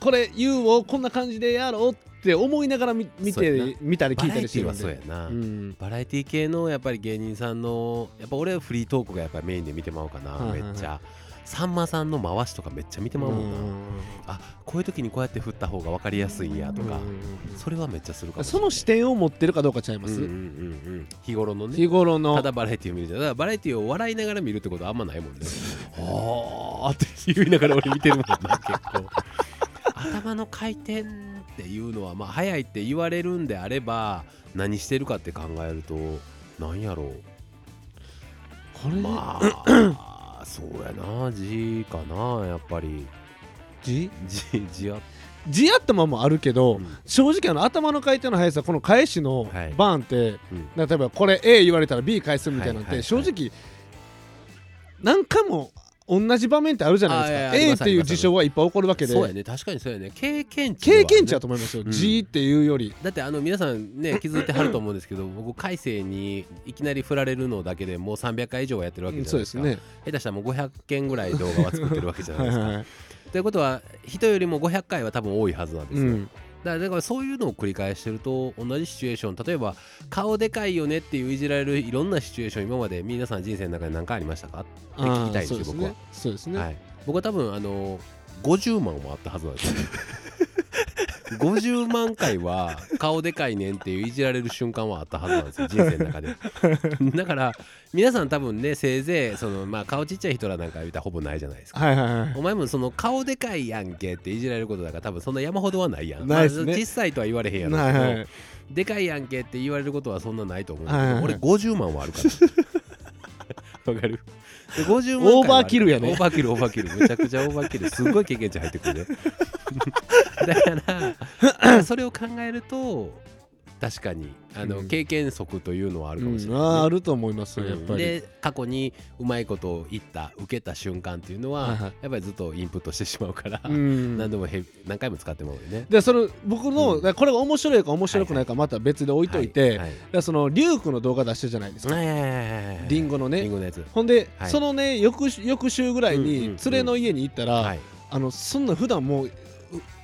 これ言うをこんな感じでやろうって思いながら見て見たり聞いたりしてるんバラエティはでそうやな、うん。バラエティ系のやっぱり芸人さんのやっぱ俺はフリートークがやっぱりメインで見てまうかな、はいはいはい。めっちゃさんまさんの回しとかめっちゃ見てまうもんな、あこういう時にこうやって振った方が分かりやすいんやとか、それはめっちゃするかもしれない。その視点を持ってるかどうかちゃいます、うんうんうんうん。日頃のね。日頃の。ただバラエティを見るじゃん。だからバラエティを笑いながら見るってことはあんまないもんね。はあ。って言いながら俺見てるもんな 結構。頭の回転っていうのはまあ早いって言われるんであれば何してるかって考えるとなんやろこれ、うまあそうやな字かなやっぱり。字？字字あ字あったままあるけど、うん。正直あの頭の回転の速さこの返しのはい。バーンって、うん。例えばこれ A 言われたら B 返すみたいなのってはいはいはい。正直何回も同じ場面ってあるじゃないですか。A っていう事象はいっぱい起こるわけで。そうやね確かにそうやね。経験値経験値だと思いますよ、うん G っていうより。だってあの皆さんね気づいてはると思うんですけど 僕改正にいきなり振られるのだけでもう300回以上はやってるわけじゃないですすね。下手したらもう500件ぐらい動画は作ってるわけじゃなですか。はいいはいはい。ということは人よりも500回は多分多いはずなんですよ。うんだからだからそういうのを繰り返してると同じシチュエーション例えば顔でかいよねっていういじられるいろんなシチュエーション今まで皆さん人生の中で何回ありましたか？って聞きたいんですよ僕は。あーそうですね。そうですね、はい、僕は多分あの50万もあったはずなんですよ 50万回は顔でかいねんっていういじられる瞬間はあったはずなんですよ人生の中で。だから皆さん多分ねせいぜいその、まあ、顔ちっちゃい人らなんか言うたらほぼないじゃないですか。はいはいはい。お前もその顔でかいやんけっていじられることだから多分そんな山ほどはないやん。ないっすね。まあ小さいとは言われへんやろうけど、はいはい。でかいやんけって言われることはそんなないと思うはいはいはい。俺50万はあるから。わかる。で50万オーバーキルやね。オーバーキルオーバーキル。めちゃくちゃオーバーキル。すごい経験値入ってくるねだからそれを考えると確かにあの、うん。経験則というのはあるかもしれうん、ない、ね。あーあると思います。よやっぱり、で過去にうまいことを言った受けた瞬間っていうのは、はいはい。やっぱりずっとインプットしてしまうから、うん。何度もへ何回も使ってもらうよね。でその僕の、うん。だからこれが面白いか面白くないかまた別で置いといて、はいだからそのリュウクの動画出してるじゃないですか、はいはいはいはいはいリンゴのね。リンゴのやつ。ほんで、はい。そのね翌週翌週ぐらいうんうんにうん。連れの家に行ったら、はい。あのそんな普段もうう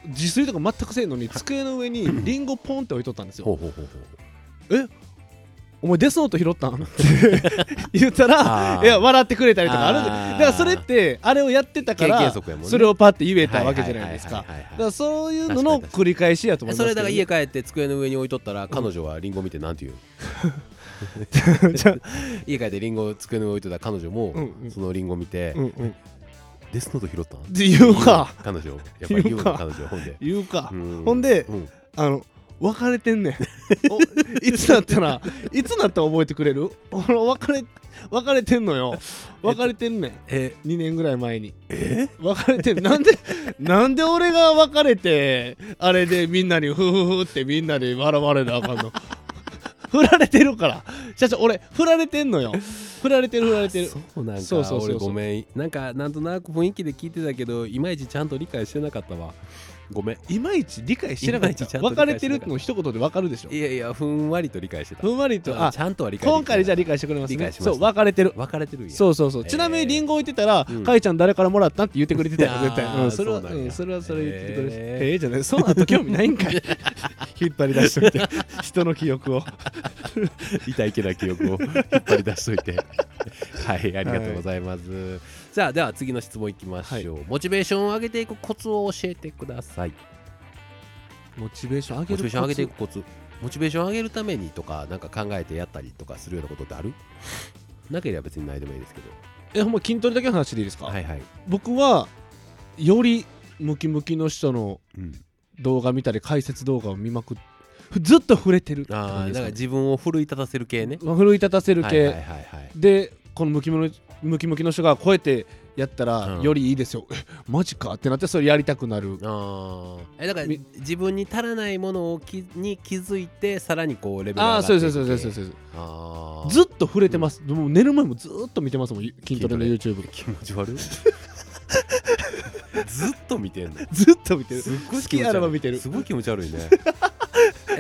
自炊とか全くせんのに机の上に リンゴポンって置いとったんですよ。ほうほうほうほう。お前デスノート拾ったん？って 言ったらいや笑ってくれたりとかある。であー。だからそれってあれをやってたからね。それをパッて言えたわけじゃないですか。だからそういうのの繰り返しやと思いますそれだから家け帰って机の上に置いとったら彼女はリンゴ見てなんて言う 家帰ってリンゴ机の上に置いとった彼女もそのリンゴ見てうんうんデスノート拾ったんって言うか。彼女やっぱり言うかの彼女ほんで。言うか。うん。ほんでうん。あの別れてんねん。おいつなったら いつなったら覚えてくれる？俺別れ別れてんのよ。別れてんねん。え2年ぐらい前に。別れてんなんでなんで俺が別れてあれでみんなにフフフってみんなで笑われなあかんの？振られてるから。社長俺振られてんのよ。振られてる振られてる。そうなんかそうそうそうそう。俺ごめん。なんかなんとなく雰囲気で聞いてたけどいまいちちゃんと理解してなかったわごめん。いまいち理解してなかった。いまいちちゃんと理解別れてるの一言で分かるでしょ？いやいやふんわりと理解してた。ふんわりと。あちゃんとは理解今回じゃあ理解してくれますね。そう別れてる別れてるそうそうそう。ちなみにリンゴ置いてたらうん「かいちゃん誰からもらったん?」って言ってくれてたよ。絶対。うんそれはそれはそれ言ってくれて。ええじゃない。その後興味ないんかい。引っ張り出しといて。人の記憶を。痛いけな記憶を。引っ張り出しといて。はいありがとうございます、さあでは次の質問いきましょう、モチベーションを上げていくコツを教えてください。モチベーション上げるモチベーション上げていコくコツ。モチベーション上げるためにとかなんか考えてやったりとかするようなことってある？なければ別にないでもいいですけど。ツえほんま筋トレだけの話でいいですか、はいはい、僕はよりムキムキの人のうん、動画見たり解説動画を見まくっずっと触れてるってああだから自分を奮い立たせる系ね。奮い立たせる系、はいはいはいはい。でこのムキムキムキムキの人がこうやってやったらうん。よりいいですよ、えマジかってなってそれやりたくなる。えだからみ自分に足らないものをきに気づいてさらにこうレベル上がああっていくそうそうそうそうそうそうあー。ずっと触れてます、もう寝る前もずっと見てますもん筋トレの YouTube 気持ち悪い。ずっと見てんの。ずっと見てる。すっごい好きあらば見てる。すごい気持ち悪いね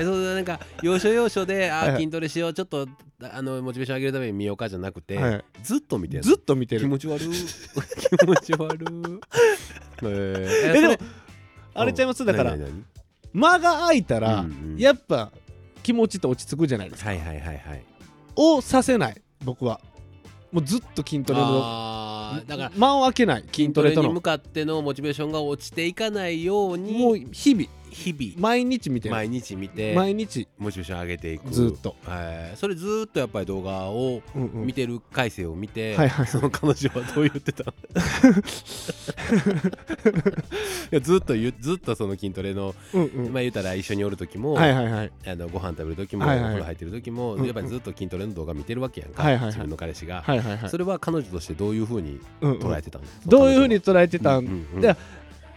えそうなんか要所要所であ筋トレしようちょっとあのモチベーション上げるために見ようかじゃなくて、はいずっと見てんのずっと見てる。気持ち悪い。気持ち悪い。えーえでもあれちゃいます？だから間が空いたら、うんうん。やっぱ気持ちって落ち着くじゃないですか、はいはいはいはい。をさせない僕は。もうずっと筋トレのあーだから間を空けない筋筋トレにトレとの向かってのモチベーションが落ちていかないように。もう日々日々。毎日見てる。毎日見て。毎日。モチベーション上げていく。ずっと、はい。それずーっとやっぱり動画をうんうん。見てる回数を見て、はいはい。その彼女はどう言ってた いやずっとずっとその筋トレの、うんうん。まあ言うたら一緒におる時も、はいはいはい。あのご飯食べる時も、はいはいお風呂入ってる時も、うんうん。やっぱりずっと筋トレの動画見てるわけやんか、はいはいはい。自分の彼氏が、はいはいはい。それは彼女としてどういうふうにうんうん。捉えてたの、どういうふうに捉えてたん、うんうんうん。で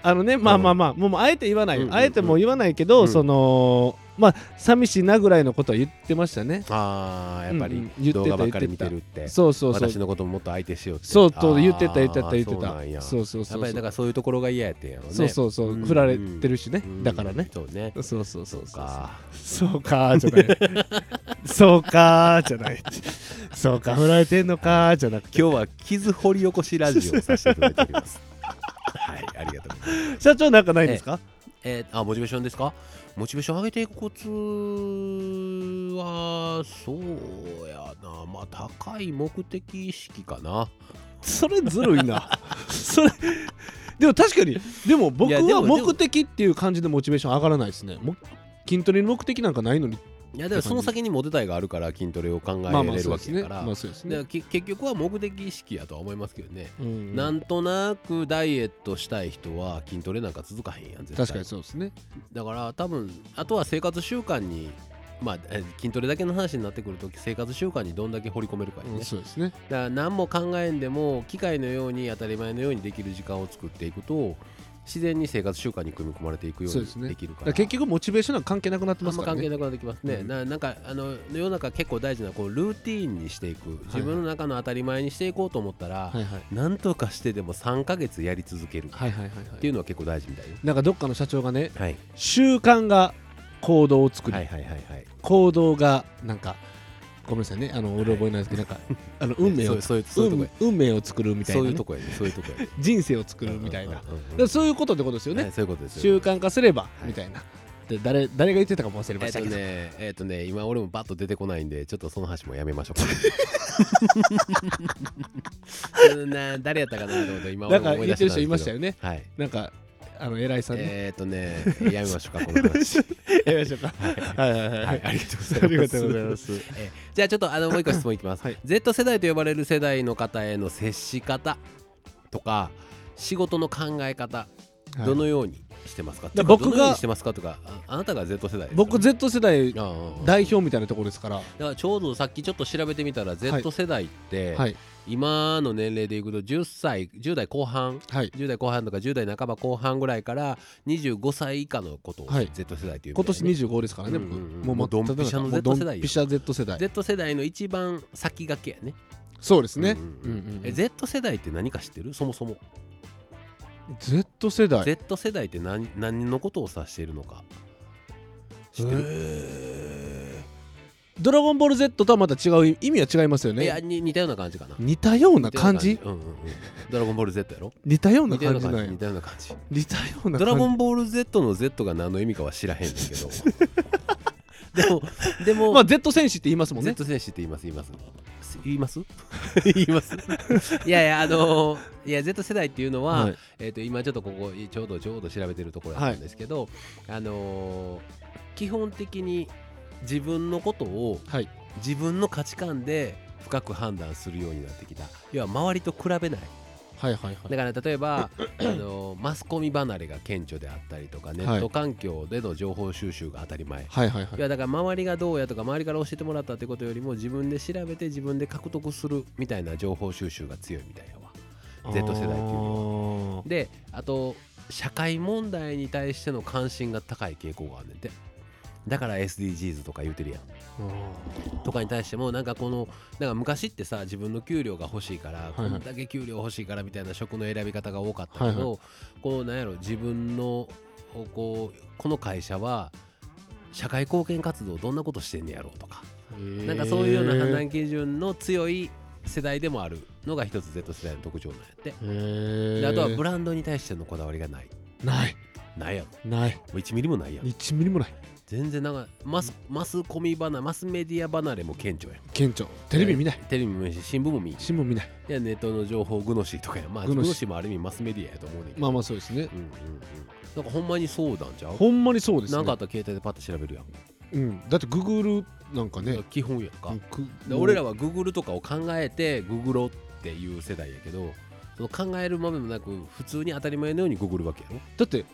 あのねまあまあまあもうあえて言わないよ、うんうんうん。あえてもう言わないけど、うん。そのまあ寂しいなぐらいのことは言ってましたね。ああやっぱりうんうん言ってた動画ばっかり見てるって。そうそうそう。私のことももっと相手しようって。そうとあー言ってた言ってた言ってた。そうそうそうそうやっぱりだからそういうところが嫌やってんやろね。そうそうそう、うん。振られてるしね、うん。だからね。そうね。そうそうそうそう。か。そうかじゃない。そうかじゃないそうか振られてんのかじゃなくて。今日は傷掘り起こしラジオをさせていただいておりますはいありがとうございます。社長なんかないんですか？えーあモチベーションですか？モチベーション上げていくコツはそうやな。まあ高い目的意識かな。それずるいな。それでも確かにでも僕は目的っていう感じでモチベーション上がらないですね。も筋トレに目的なんかないのにいやでもその先にモテたいがあるから筋トレを考えまあまあれるわけやから、結局は目的意識やとは思いますけどね、うんなんとなくダイエットしたい人は筋トレなんか続かへんやん絶対。確かにそうですね。だから多分あとは生活習慣にまあえ筋トレだけの話になってくると生活習慣にどんだけ掘り込めるかやね、うんそうですね。だから何も考えんでも機械のように当たり前のようにできる時間を作っていくと自然に生活習慣に組み込まれていくようにできるからだから結局モチベーションなんか関係なくなってまますからね。関係なくなってきますね、うん。ななんかあの世の中結構大事なこうルーティーンにしていく。自分の中の当たり前にしていこうと思ったら、はいはい。なんとかしてでも3ヶ月やり続ける。っていうのは結構大事みたいよ。なんかどっかの社長がねはい。習慣が行動を作り、はいはいはいはい。行動がなんかごめんなさいね。あのうろ覚えなんですけど、なんか あの運命をそういうそういうとこ運運命を作るみたいそういうと、こやね。そういうとこやね。人生を作るみたいな、だかうんうんうんらそういうことってことですよね、はいそういうことです習よ慣化すれば、い。みたいな。で誰誰が言ってたかも忘れまえっとしたけど、ねえっとね今俺もバッと出てこないんでちょっとその話もやめましょうか。うんな誰やったかなと思って今思い出言ってる人いましたよよね。はい。なんかあの偉いさんね、えっとねやめましょうか この話。やりましょうか。はいはいはいありがとうございます。ありがとうございます。えじゃあちょっとあのもう一個質問いきます、はい。Z 世代と呼ばれる世代の方への接し方とか仕事の考え方はい。どのようにしてますか、僕がしてますか？とかああなたが Z 世代ですよ僕 Z 世代代表みたいなところですから。だからちょうどさっきちょっと調べてみたら Z 世代って、はい今の年齢でいくと10歳10代後半はい。10代後半とか10代半ば後半ぐらいから25歳以下のことをはい。Z 世代という今年25ですからね、うんうんうん。僕もうドンピシャの Z 世代よ。ドンピシャ Z 世代。Z 世代の一番先駆けやね。そうですね、うんうん。うんうんうん。え Z 世代って何か知ってる？そもそも、Z 世代。Z 世代って何何のことを指しているのか。知ってる、へードラゴンボール Z とはまた違う意味は違いますよいやねに似たような感じかな。似たような感じ。うんうんうん。ドラゴンボール Z やろ？似たような感じなん似たような感じ似たようなドラゴ感ンボール Z の Z が何の意味かは知らへんねんけど。で もでも、じまあ Z 戦士って言いますもんね。Z 選手って言います言います。言います？言います？いやいやあのーいや Z 世代っていうのは、はい。えー、と今ちょっとここちょうどちょうど調べてるところなんですけど、あのー基本的に自分のことをはい。自分の価値観で深く判断するようになってきた。要は周りと比べない。はいはいはい。だから例えばあのマスコミ離れが顕著であったりとかネット環境での情報収集が当たり前、はいはいはい。いやだから周りがどうやとか周りから教えてもらったってことよりも自分で調べて自分で獲得するみたいな情報収集が強いみたいやわ。Z 世代っていうのは。のであと社会問題に対しての関心が高い傾向があるねんてだから SDGs とか言うてるやん。とかに対してもなんかこのなんか昔ってさ自分の給料が欲しいから、はいこんだけ給料欲しいからみたいな職の選び方が多かったけど、はいこうなんやろ自分のこうこの会社は社会貢献活動どんなことしてんねやろうとか、なんかそういうような判断基準の強い世代でもあるのが一つ Z 世代の特徴なんやって。へであとはブラランドに対してのこだわりがない。ない。ないやろ。ない。もう1ミリもないやん。1ミリもない全然なんかマスマスコミ離れマスメディア離れも顕著やん。顕著。テレビ見ない。テレビも見ないし新聞も見ん。新聞見ない。いやネットの情報グノシーとかやまあググノシーもある意味マスメディアやと思うねんけど。まあまあそうですね。うんうんうん。なんかほんまにそうなんちゃう？ほんまにそうですね。なんかあったら携帯でパッと調べるやん、うん。だってグーグルなんかね。基本やんか、俺らはグーグルとかを考えてググろうっていう世代やけどその考えるまでもなく普通に当たり前のようにググるわけやろ。だって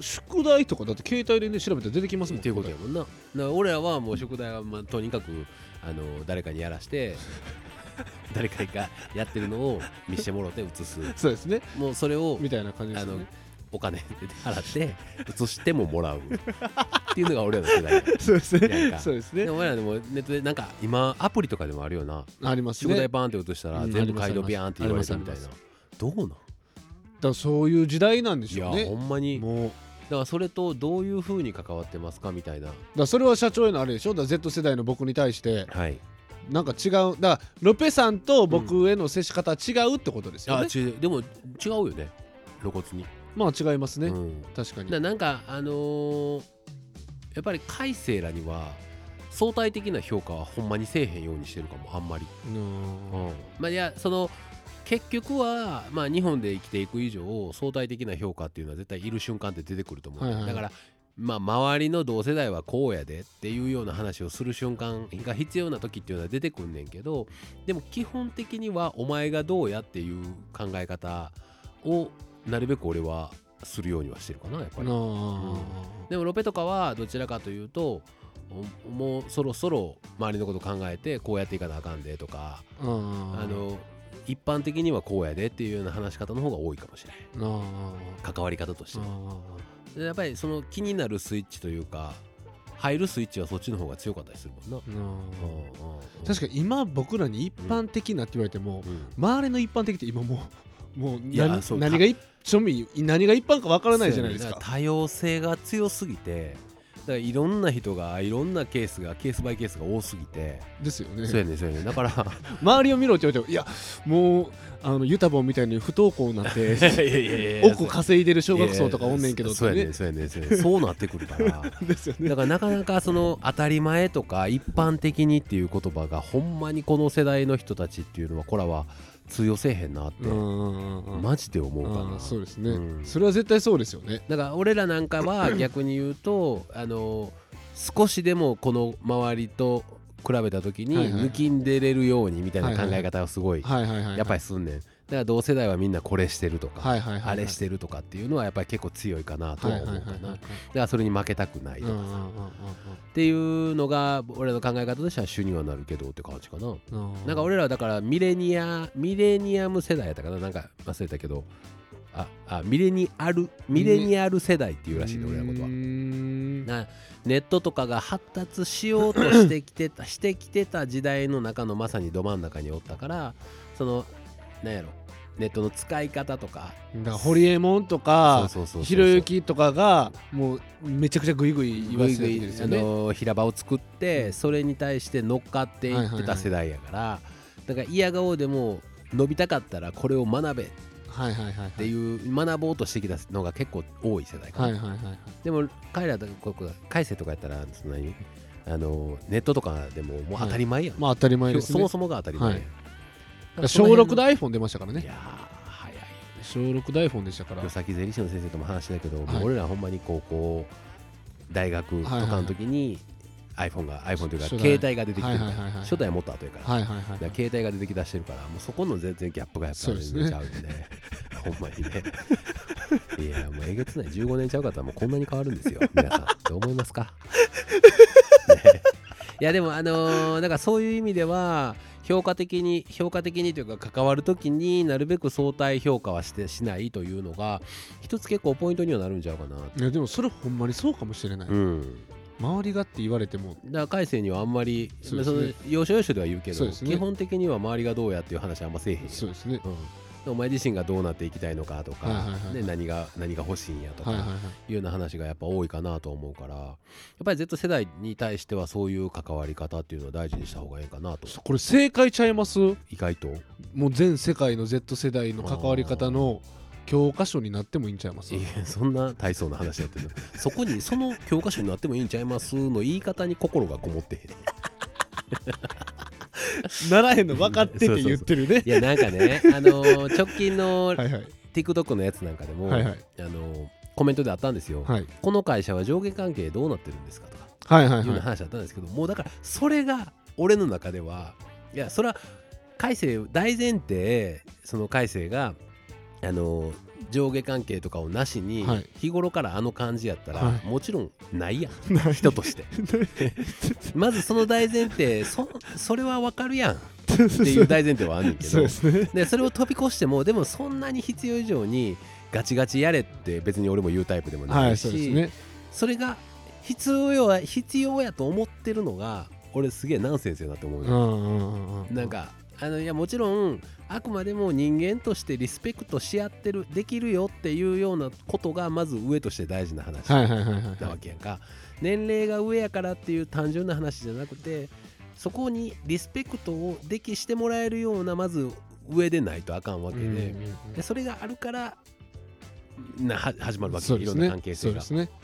宿題とかだって携帯でね調べたら出てきますもん。っていうことやもんな。だから俺らはもう宿題はまあとにかくあの誰かにやらして 誰かがやってるのを見してもろて写す。そうですね。もうそれをみたいな感じですよね。お金払って写してももらう。っていうのが俺らの世代 そうですね。か。そうですね。でも俺らでもネットでなんか今アプリとかでもあるよな。ありますね。宿題バーンって落としたらうん。全部街道ビャーンって言われたみたいな。どうなん？らそういう時代なんでしょうね。ほんまに。だもうからそれとどういうふうに関わってますかみたいな。だそれは社長へのあれでしょ？だ Z 世代の僕に対して。はい。なんか違う。だからロペさんと僕への接し方は違うってことですよあね、ちでも違うよね。露骨に。まあ違いますね、うん。確かに。ななんかあのーやっぱり改正らには相対的な評価はほんまにせえへんようにしてるかもあんまり。うん。まあいやその結局は、まあ、日本で生きていく以上相対的な評価っていうのは絶対いる瞬間って出てくると思う、はいはい。だからまあ周りの同世代はこうやでっていうような話をする瞬間が必要な時っていうのは出てくんねんけどでも基本的にはお前がどうやっていう考え方をなるべく俺はするようにはしてるかなやっぱり。なあでもロペとかはどちらかというとおもうそろそろ周りのこと考えてこうやっていかなあかんでとかああの一般的にはこうやでっていうような話し方の方が多いかもしれない関わり方として。やっぱりその気になるスイッチというか入るスイッチはそっちの方が強かったりするもんな、確かに今僕らに一般的なって言われても、うん。周りの一般的って今もう もう何そう。何が一庶民何が一般かわからないじゃないですか。ね。多様性が強すぎてだからいろんな人がいろんなケースがケースバイケースが多すぎて、ですよね。そうやねそうやねだから 周りを見ろって言われてもいやもうあのユタボンみたいに不登校になって 億稼いでる小学生とかおんねんけどそうやねねそうやねそうやねそうなってくるから。ですよね。だからなかなかその当たり前とか一般的にっていう言葉がほんまにこの世代の人たちっていうのはこれは通用せえへんなってマジで思うかあなーそうですね、うん。それは絶対そうですよね。だから俺らなんかは逆に言うとあの少しでもこの周りと比べた時に抜きんでれるようにみたいな考え方をすごいやっぱりすんねん。だから同世代はみんなこれしてるとかはいはいはいはい。あれしてるとかっていうのはやっぱり結構強いかなとははい思うかなだからそれに負けたくないとかさ。っていうのが俺の考え方としては主にはなるけどって感じかな。なんか俺らはだからミレニアミレニアム世代やったかな。なんか忘れたけど。ああミレニアルミレニアル世代っていうらしいね俺らのことは。なネットとかが発達しようとしてきてた してきてた時代の中のまさにど真ん中におったからそのなんやろネットの使い方とか。だからホリエモンとかひろゆきとかがもうめちゃくちゃグイグイ言わせてるんですあよね。の平場を作ってそれに対して乗っかっていってた世代やから。だから嫌顔でも伸びたかったらこれを学べ。っはいはいはいはい。ていう学ぼうとしてきたのが結構多い世代かな、はいはいはいはい。でも彼らとここ改正とかやったらそんなにあのネットとかでももう当たり前やん、まあ当たり前ですね。そもそもが当たり前。やん、はい小6で iPhone 出ましたからね。いやー早い。よね小6で iPhone でしたから。さっき税理士の先生とも話したけど、はい。俺らほんまに高校大学とかの時に iPhone が iPhone というか携帯が出てきてるから、はいはいはいはい。初代はもっと後やか。ら,、はいはいはいはい。携帯が出てきだしてるからもうそこの全然ギャップがやっぱり出ちゃうんでね。ほんまにね。いやもうえげつない。15年ちゃうかったらもうこんなに変わるんですよ。皆さん。どう思いますか、ね。いやでもあのーだからそういう意味では評価的に評価的にというか関わる時になるべく相対評価はしてしないというのが一つ結構ポイントにはなるんちゃうかな、いやでもそれほんまにそうかもしれない、うん、周りがって言われても。だから改正にはあんまりそね。その要所要所では言うけどね。基本的には周りがどうやっていう話はあんませえへん。そうですね。うんお前自身がどうなっていきたいのかとか、はいはいはいで何が何が欲しいんやとか、はいはいはいいうような話がやっぱ多いかなと思うからやっぱり Z 世代に対してはそういう関わり方っていうのを大事にした方がいいかなと。これ正解ちゃいます？意外と。もう全世界の Z 世代の関わり方の教科書になってもいいんちゃいます？いやそんな大層な話やってるの。そこにその教科書になってもいいんちゃいますの言い方に心がこもってへんならへんの分かってて言ってるね。いやなんかね あのー直近のはいはい。TikTok のやつなんかでも、はいはい。あのーコメントであったんですよ、はい。この会社は上下関係どうなってるんですかとかはいはいはい。いうような話だったんですけど、もうだからそれが俺の中ではいやそれは改正大前提その改正があの上下関係とかをなしに、はい。日頃からあの感じやったら、はい。もちろんないやん。人として。まずその大前提そそれはわかるやん。っていう大前提はあんねんけど。でそれを飛び越してもでもそんなに必要以上にガチガチやれって別に俺も言うタイプでもなはいいし、それが必要や必要やと思ってるのが俺すげえナンセンスやなって思うよ、うんうんうんうん。なんかあのいやもちろんあくまでも人間としてリスペクトし合ってるできるよっていうようなことがまず上として大事な話なわけやんか。年齢が上やからっていう単純な話じゃなくてそこにリスペクトをできしてもらえるようなまず上でないとあかんわけで,、でそれがあるからなは始まるわけね。いろんな関係性が。そうですね。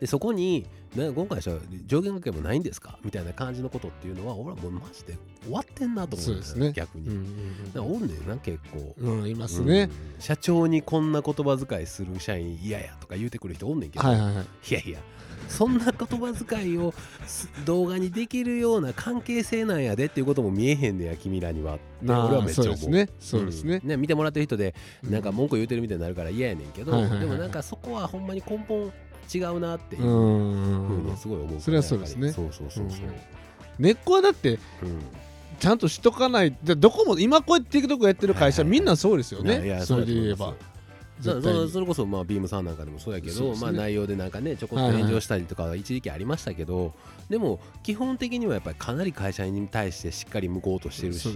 でそこにな今回は上限関係もないんですか？みたいな感じのことっていうのは俺はもうマジで終わってんなと思うんですね。逆に、うんうんなんかおんねんな結構、うんうんいますね。うん。社長にこんな言葉遣いする社員嫌やとか言うてくる人おんねんけど、はいはいはい。いやいやそんな言葉遣いをす動画にできるような関係性なんやでっていうことも見えへんねや君らには俺はめっちゃ思う。そうですね。そうん。ね見てもらってる人でうんなんか文句言うてるみたいになるから嫌やねんけど、はいはいはいはい。でもなんかそこはほんまに根本違うなっていううふん。ううんにうんすごい思うから、それはそうですね。そうそうそうそう、根っこはだってうんちゃんとしとかないでどこも今こうやって TikTok やってる会社みんなそうですよね。やそれで言えば。そうそれこそまあビームさんなんかでもそうやけど、まあ内容でなんかねちょこっと炎上したりとかは一時期ありましたけど、でも基本的にはやっぱりかなり会社に対してしっかり向こうとしてるし、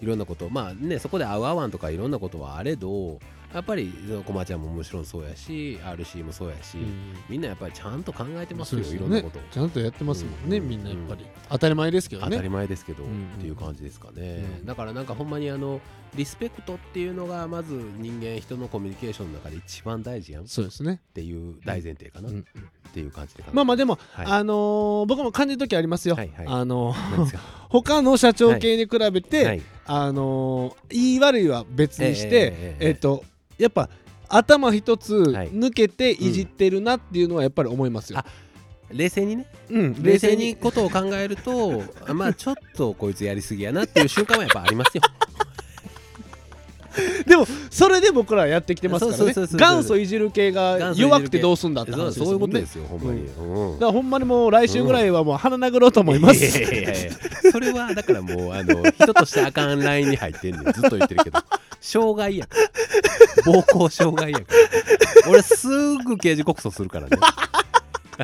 いろんなことまあねそこで合う合わんとかいろんなことはあれどやっぱりコマちゃんももちろんそうやし RC もそうやし、うん。みんなやっぱりちゃんと考えてますよね。いろんなことを。ちゃんとやってますもんねうんみんなやっぱり。当たり前ですけど当たりね前ですけど、うん。うんっていう感じですかね、うん。だからなんかほんまにあのリスペクトっていうのがまず人間人のコミュニケーションの中で一番大事やん。っそうですね。ていう大前提かな、っうん。ていう感じでまあまあでもはい。あのー僕も感じる時ありますよ。はいはい。あのー 他の社長系に比べはてい。あのー言い悪いは別にしえええてえええ。えっとやっぱ頭一つはい。抜けていじってるなっていうのはやっぱり思いますよ。あ。冷静にね。うん冷静にことを考えると まあちょっとこいつやりすぎやなっていう瞬間はやっぱありますよ でもそれで僕らやってきてますからね。元祖いじる系が弱くてどうすんだってそう話ですそういうことですよほんまに、うん。だからほんまにもう来週ぐらいはもう鼻殴ろうと思います。いやいやいやいや。それはだからもうあの人としてあかんラインに入ってんねん。ずっと言ってるけど。障害やから。暴行傷害やから。俺すぐ刑事告訴するからね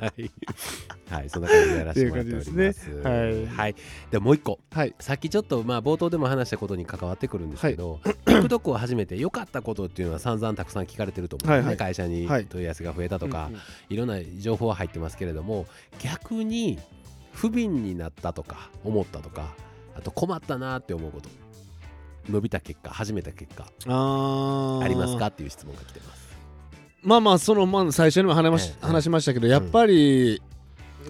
はい、はい、そんな感じでやらせてもらっております。はい。はい、でもう一個。はい。さっきちょっとまあ冒頭でも話したことに関わってくるんですけど、TikTok を始めて良かったことっていうのは散々たくさん聞かれてると思うんですね、はいはい。会社にはい。問い合わせが増えたとか、うんうん。いろんな情報は入ってますけれども逆に不憫になったとか思ったとかあと困ったなって思うこと伸びた結果始めた結果あー。ありますかっていう質問が来てますまあまあそのまあ最初にも話し,、ええ話しましたけどやっぱり、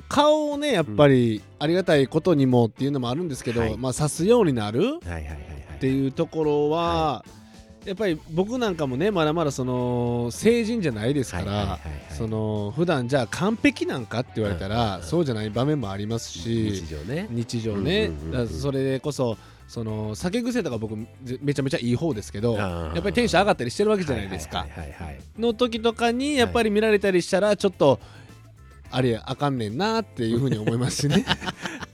顔をねやっぱりありがたいことにもっていうのもあるんですけど、はい。まあ指すようになるっていうところは、やっぱり僕なんかもねまだまだその成人じゃないですから、はいはいはいはい。その普段じゃあ完璧なんかって言われたら、うん。そうじゃない場面もありますし日常ね。日常ね、それこそその酒癖とか僕ぜめちゃめちゃいい方ですけどややっぱりテンション上がったりしてるわけじゃないですか。の時とかにやっぱり見られたりしたらちょっとあれあかんねんなっていうふうに思いますしね。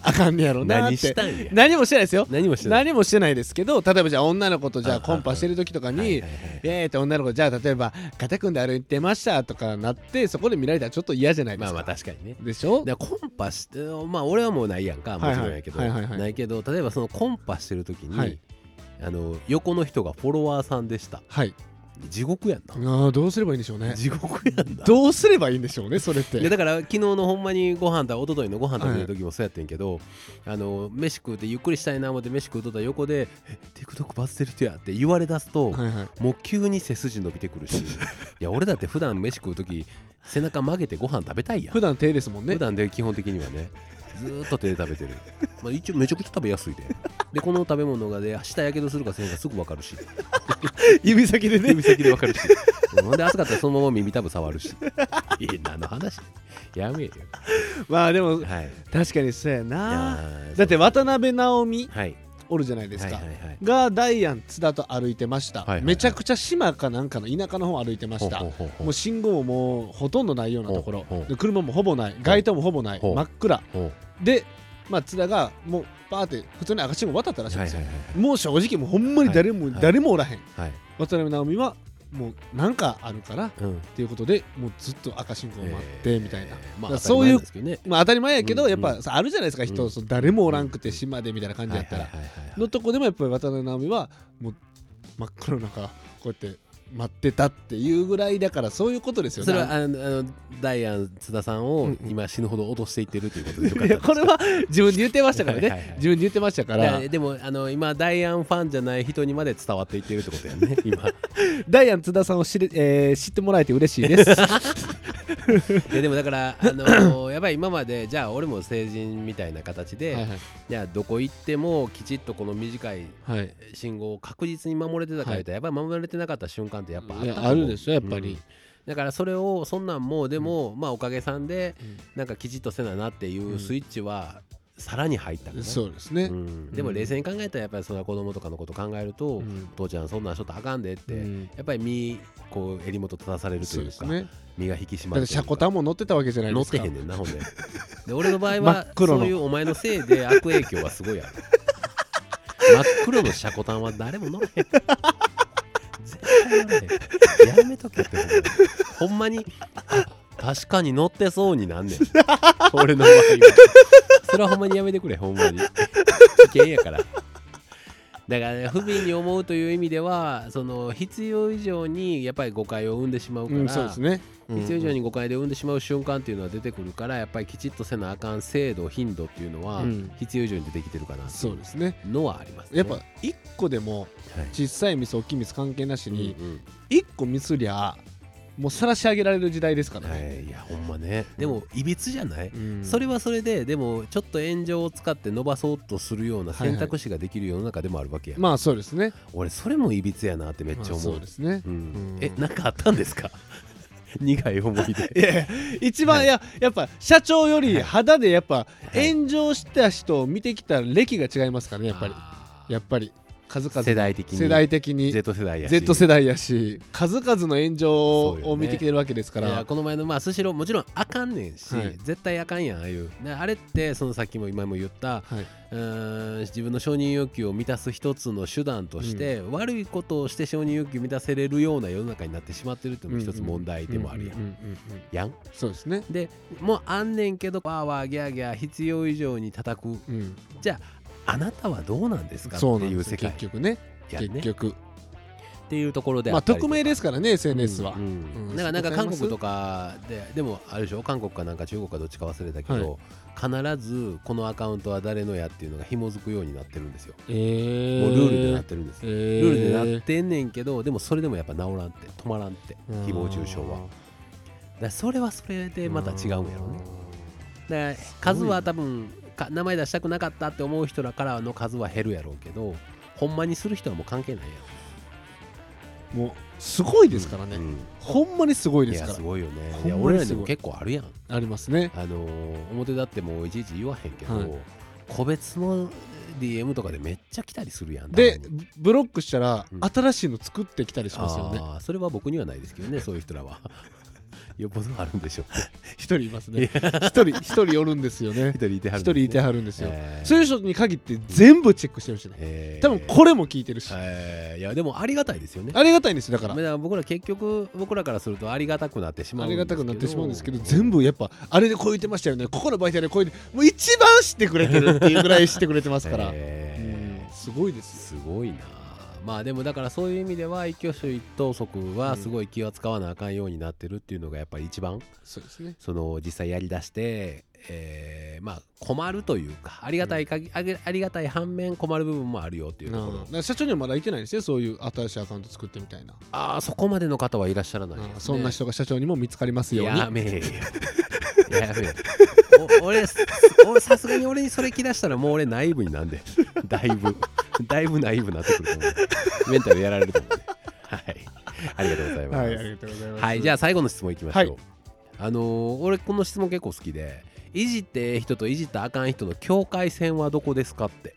あかんねやろなっ何してたんや。何もしてないですよ。何もしてない。何もしてないですけど例えばじゃあ女の子とじゃああコンパしてる時とかにはいはいはい「イエーイ!」って女の子じゃあ例えば「肩組んで歩いてました」とかなってそこで見られたらちょっと嫌じゃないでか。ますあまあ確かにね。でしょ？でコンパしてまあ俺はもうないやんか。もちろんやけど、ないけど例えばそのコンパしてる時に、はい。あの横の人がフォロワーさんでした。はい地獄やんな。あーどうすればいいんでしょうね。地獄やんな。どうすればいいんでしょうねそれって。でだから昨日のほんまにご飯だ一昨日のご飯食べる時もそうやってんけど、あの飯食うてゆっくりしたいな思って飯食うとったら横で「え TikTok バズってる人や」って言われだすと、はいはい。もう急に背筋伸びてくるし。いや俺だって普段飯食う時背中曲げてご飯食べたいやん。普段手ですもんね。普段で基本的にはねずーっと手で食べてる。まあ一応めちゃくちゃ食べやすいで。でこの食べ物がで舌やけどするかせんかすぐ分かるし。指先でね。指先で分かるし。ほんで暑かったらそのまま耳たぶ触るし。いや何の話？やめえよ。まあでもはい。確かにそうやいなだって渡辺直美はいおるじゃないですか、はいはいはい。がダイアン津田と歩いてました、はいはいはい。めちゃくちゃ島かなんかの田舎の方歩いてました。ほうほうほうほう。もう信号ももうほとんどないようなところ。で車もほぼない。街灯もほぼない。真っ暗。でまあ津田がもうパーって普通に赤信号渡ったらしいんですよ、はいはいはい。もう正直もうほんまに誰も、はいはい。誰もおらへん。はい。渡辺直美はもうなんかあるからっうん。ていうことでもうずっと赤信号を待ってみたいな、えーまあそういうまあ当たり前やけど、うんやっぱさあるじゃないですか人、うん。そう誰もおらんくて島でみたいな感じやったら、のとこでもやっぱり渡辺直美はもう真っ黒の中こうやって待ってたっていうぐらいだからそういうことですよね。それはあのあのダイアン津田さんを今死ぬほど脅していってるということでよかっいたやこれは自分で言ってましたからね。はいはいはい自分で言ってましたから。ででもあの今ダイアンファンじゃない人にまで伝わっていってるってことやね 今。ダイアン津田さんを知れ、えー知ってもらえて嬉しいです。いやでもだからあのやっぱり今までじゃあ俺も成人みたいな形で、はいはい。じゃあどこ行ってもきちっとこの短いはい。信号を確実に守れてたか言うと、やっぱり守れてなかった瞬間ってやっぱあったあるでしょやっぱり。うん。だからそれをそんなんもうでも、まあおかげさんでなんかきちっとせななっていうスイッチはさらに入ったそうですね。うん。でも冷静に考えたらやっぱりその子供とかのこと考えると、うん。父ちゃんそんなんしとったらあかんでって、うん。やっぱり身こう襟元正されるというかね。身が引き締まるコタンも乗ってたわけじゃない乗ってですか。へんねんなほんで。で俺の場合真はそういうお前のせいで悪影響はすごいある。真っ黒のシャコタンは誰も乗らへん絶対乗らへん やめとけってほんまに確かに乗ってそうになんねん。俺の場合は。それはほんまにやめてくれほんまに。危険やからだから、ね、不憫に思うという意味ではその必要以上にやっぱり誤解を生んでしまうから、うん、そうですね。必要以上に誤解で生んでしまう瞬間っていうのは出てくるからやっぱりきちっとせなあかん精度頻度っていうのはうん必要以上に出てきてるかなそうですね。のはありますね。やっぱ一個でもはい小さいミス大きいミス関係なしにうん一個ミスりゃもう晒し上げられる時代ですからね。い、いやほんまね。でもいびつじゃない、うん。それはそれででもちょっと炎上を使って伸ばそうとするような選択肢ができる世の中でもあるわけや、まあそうですね。俺それもいびつやなってめっちゃまあ思う,、そうですね。うん。うん。えなんかあったんですか？苦い思い出。いやいや一番、はい。い、ややっぱ社長よりはい。肌でやっぱい。炎上した人を見てきた歴が違いますからねやっぱり。あやっぱり数々ー世代的に。世代的に。Z 世代やし。Z 世代やし。数々の炎上を見てきてるわけですから、いやこの前のまあスシローもちろんあかんねんし、はい。絶対あかんやんああいう。ねあれってそのさっきも今も言ったはい。うーん自分の承認欲求を満たす一つの手段として、悪いことをして承認欲求を満たせれるような世の中になってしまってるっていうのも一つ問題でもあるやん,、うんうんうんうんやん？そうですね、でもうあんねんけどわーわーギャーギャー必要以上に叩く。うん、じゃああなたはどうなんですかっていう世界。結局ね。結局。っていうところでまあったりとか匿名ですからね SNS は、だからなんか韓国とかででもあるでしょ韓国かなんか中国かどっちか忘れたけど、必ずこのアカウントは誰のやっていうのが紐づくようになってるんですよ、えー、もうルールでなってるんですよ、えルールでなってんねんけどでもそれでもやっぱ治らんって。止まらんって誹謗中傷は。だそれはそれでまた違うんやろね。だから数は多分か名前出したくなかったって思う人らからの数は減るやろうけどほんまにする人はもう関係ないやもうすごいですからね、ろ、うん。ほんまにすごいですから。すごいよね。いや俺らにも結構あるやん。ありますね。あのー表だってもういちいち言わへんけど、はい。個別の DM とかでめっちゃ来たりするやん。でブロックしたらうん。新しいの作ってきたりしますよね、それは僕にはないですけどねそういう人らはよっぽどあるんでしょう。一人いますね。一人一人おるんですよね。一人いてはる一人いてははるんですよ、えー。そういう人に限って全部チェックしてるしねえー。多分これも聞いてるし、えーいやでもありがたいですよね。ありがたいんですよだから。僕ら結局僕らからするとありがたくなってしまうありがたくなってしまうんですけど全部やっぱあれでこう言ってましたよね。ここの媒体でこう言ってもう一番知ってくれてるっていうぐらい知ってくれてますから、すごいですすごいなまあでもだからそういう意味では一挙手一投足はすごい気を使わなあかんようになってるっていうのがやっぱり一番。そうですね。その実際やりだして、えーまあ困るというかありがたいかぎ、ありがたい反面困る部分もあるよっていうところ、うん社長にはまだいてないんですねそういう新しいアカウント作ってみたいな、ああそこまでの方はいらっしゃらないね。うんそんな人が社長にも見つかりますように。やめえよ。やめえお俺す俺さすがに俺にそれ着だしたらもう俺ナイブになんで。だいぶだいぶナイブになってくると思う。メンタルやられると思うね。はい。ありがとうございます。はいありがとうございます。はい、じゃあ最後の質問いきましょう。はい。あのー俺この質問結構好きで、いじってええ人といじったらあかん人の境界線はどこですかって。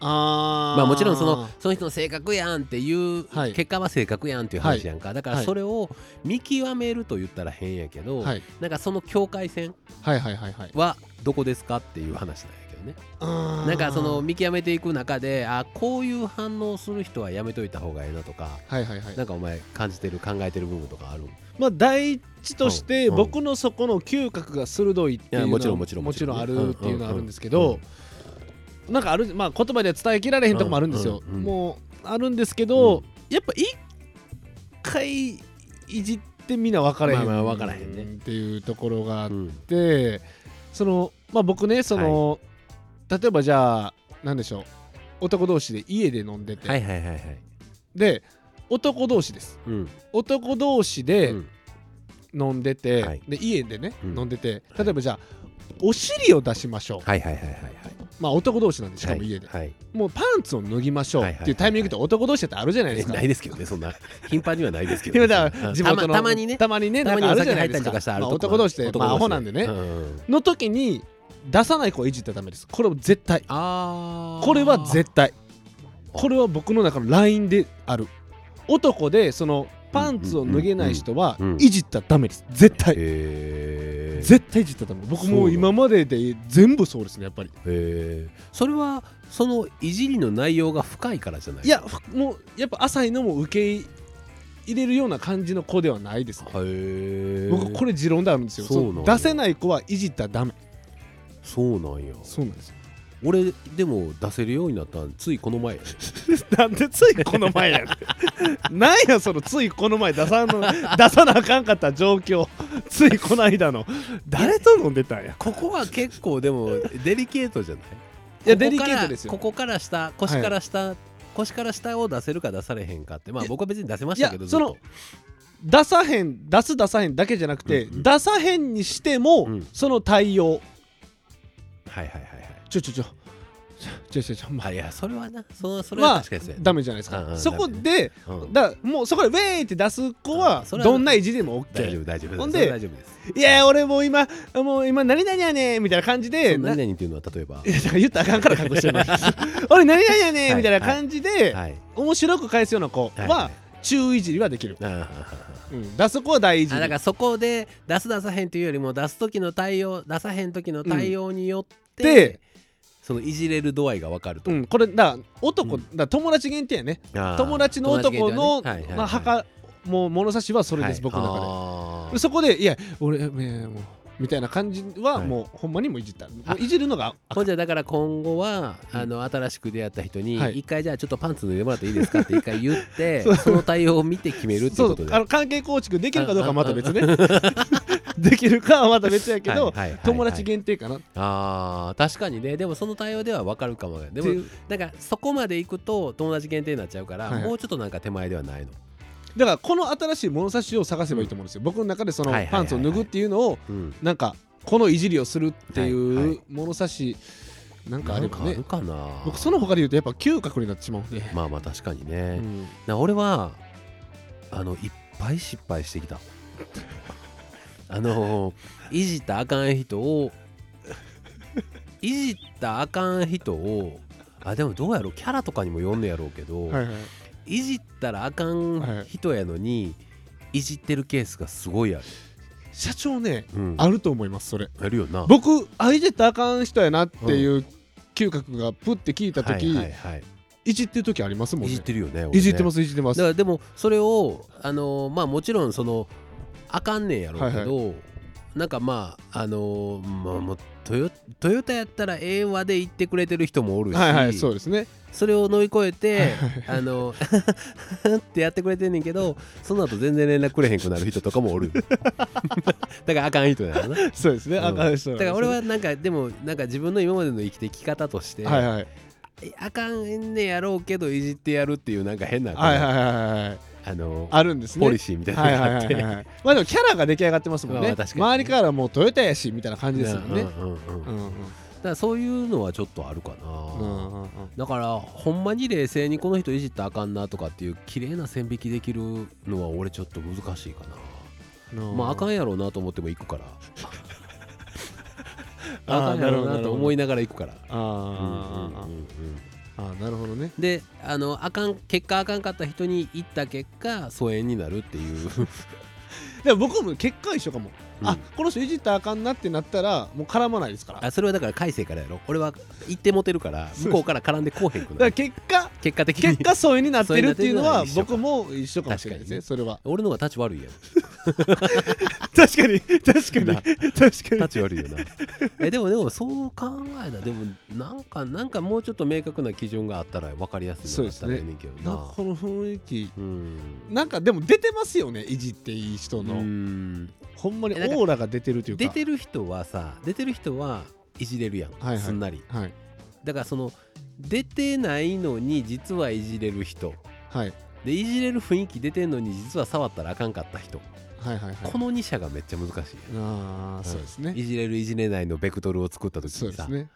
あー。まあもちろんそのその人の性格やんっていう、はい。結果は性格やんっていう話やんか。だからはい。それを見極めると言ったら変やけど、はい。なんかその境界線はいはいはいはい。はどこですかっていう話なんやけどね。ななんかその見極めていく中で、あこういう反応する人はやめといた方がいいなとか、はいはいはい。なんかお前感じてる考えてる部分とかあるまあ第一としてうん僕のそこの嗅覚が鋭いっていうのもちろんもちろんもちろん。あるっていうのはあるんですけどなんかあるまあ言葉では伝えきられへんとこもあるんですよ。もうあるんですけどやっぱ一回いじってみな分からへんまあまあ分からへんね。っていうところがあっうん。てそのまあ僕ねその例えばじゃあなんでしょう。男同士で家で飲んでて。はいはいはいはい。で男同士です。うん。男同士で、うん飲んでて、はい。で家でね、うん。飲んでて例えばじゃあお尻を出しましょう、はいはいはいはいはい。まあ男同士なんでしかも家で、はい。もうパンツを脱ぎましょうはいはいはいっていうタイミングって男同士ってあるじゃないですか。えないですけどね、そんな。頻繁にはないですけど、今だから地元のたまにね、たまにねたまにあるじゃないですか。まあ、男同士で男まあアホなんでね、うん。うんの時に出さない子はいじったらダメです。これは絶対。あー。これは絶対。あこれは僕の中のラインである。男でそのパンツを脱げない人はいじったらダメです。絶対。絶対いじったらダメ。僕もう今までで全部そうですねやっぱり。それはそのいじりの内容が深いからじゃないいやふもうやっぱ浅いのも受け入れるような感じの子ではないですね。僕これ持論であるんですよ。そうなんや。そう出せない子はいじったらダメ。そうなんや。そうなんですよ俺でも出せるようになったんついこの前やね。なんでついこの前やねん。なんやそのついこの前出さんの出さなあかんかった状況。ついこの間の。誰と飲んでたんや？ここは結構でもデリケートじゃない？いやデリケートですよ。ここから下腰から下、腰から下を出せるか出されへんかってまあ僕は別に出せましたけどいやその出さへん出す出さへんだけじゃなくて、うんうん。出さへんにしても、うん。その対応。はいはいはいはいちょちょちょ。ちょちょちょまああいやそれはな。そのそれはまあ確かにそうやダメじゃないですか、うんうんそこでうん。だもうそこでウェーイって出す子はうん。それはどんないじりでも大丈 OK 夫大丈夫。ほんでそれは大丈夫です。いや俺もう今もう今何々やねんみたいな感じでなその何々っていうのは例えば。いやだから言ったらあかんから隠してる 俺何々やねはいんみたいな感じではい面白く返すような子はいは中いじりはできる、あーうん、出す子は大いじりあだからそこで出す出さへんというよりも出す時の対応出さへん時の対応によって、でそのいじれる度合いが分かると、うん、これだ男、うん。だ友達限定やね。友達の男の、ね。はいはいはい。まあ、墓もう物差しはそれです、はい。僕の中で。そこでいや俺えーもうみたいな感じははい。もうほんまにもいじった、もういじるのがほんじゃだから今後は、うんあの新しく出会った人にはい。一回じゃあちょっとパンツ脱いでもらっていいですかって一回言って その対応を見て決めるっていうことであの関係構築できるかどうかはまた別ね。できるかはまた別やけど、友達限定かな。っあー確かにね。でもその対応では分かるかもね。でもていうだからそこまで行くと友達限定になっちゃうから、もうちょっとなんか手前ではないの、だからこの新しい物差しを探せばいいと思うんですよ、僕の中でそのパンツを脱ぐっていうのをうん、なんかこのいじりをするってはいう物差しなんかあればね。かあるかな。僕その他で言うとやっぱ嗅覚になってしまうんで、まあまあ確かにうね、ん。な俺はあのいっぱい失敗してきた。あのいじったらあかん人をいじったらあかん人をあでもどうやろう。キャラとかにも読んねやろうけど、はいはいいじったらあかん人やのに、いじってるケースがすごいある、社長ねうん、あると思いますそれ。あるよな。僕あいじったらあかん人やなっていう嗅覚がプッて聞いた時、はいはいはい。いじってる時ありますもんね。いじってるよねいじってすますいじってます。だからでもそれをあのーまあもちろんそのあかんねんやろうけど、なんかまああのーまあもうトヨトヨタやったらええわで言ってくれてる人もおるし、はいはいそうですね。それを乗り越えてあの ってやってくれてんねんけどその後全然連絡くれへんくなる人とかもおる。だからあかん人だよな。だそうですね、うん。あかん人なんですね。から俺はなんかでもなんか自分の今までの生きてき方として、はいはい。あかんねやろうけどいじってやるっていうなんか変な、はいはいはいはいあのあるんですね。ポリシーみたいなはいはいのがあってはい。はいまあでもキャラが出来上がってますもんね。まあ周りからもうトヨタやしみたいな感じですよね。うんうんうんうん。うんうんだからそういうのはちょっとあるかな、うんうんうんだからほんまに冷静にこの人いじったらあかんなとかっていう綺麗な線引きできるのは俺ちょっと難しいかな、うんまああかんやろうなと思っても行くから。あかんやろうなと思いながら行くから。あー。あうんうんうんうんあーなるほどね。であのあかん結果あかんかった人に行った結果疎遠になるっていう。でも僕も結果一緒かも、うん。あこの人いじったらあかんなってなったらもう絡まないですから。あそれはだから改正からやろ。俺は行ってモテるから向こうから絡んでこうへんくな結果結果的に。結果疎遠になってるっていうのは 僕も一緒かもしれないですね確それは。俺の方が立ち悪いやん 確かに確かに確かなに。立ち悪いよな。えでもでもそう考えたらでもなんかなんかもうちょっと明確な基準があったら分かりやすいのだったらええねんけどな。なんかこの雰囲気うん。なんかでも出てますよねいじっていい人うのん。ほんまにオーラが出てるというか。出てる人はさ出てる人はいじれるやん、はいはい。すんなり。はい。だからその出てないのに実はいじれる人。はい。でいじれる雰囲気出てんのに実は触ったらあかんかった人、はいはいはい。この2社がめっちゃ難しい。ああそうですね。いじれるいじれないのベクトルを作った時にさ、そうですね。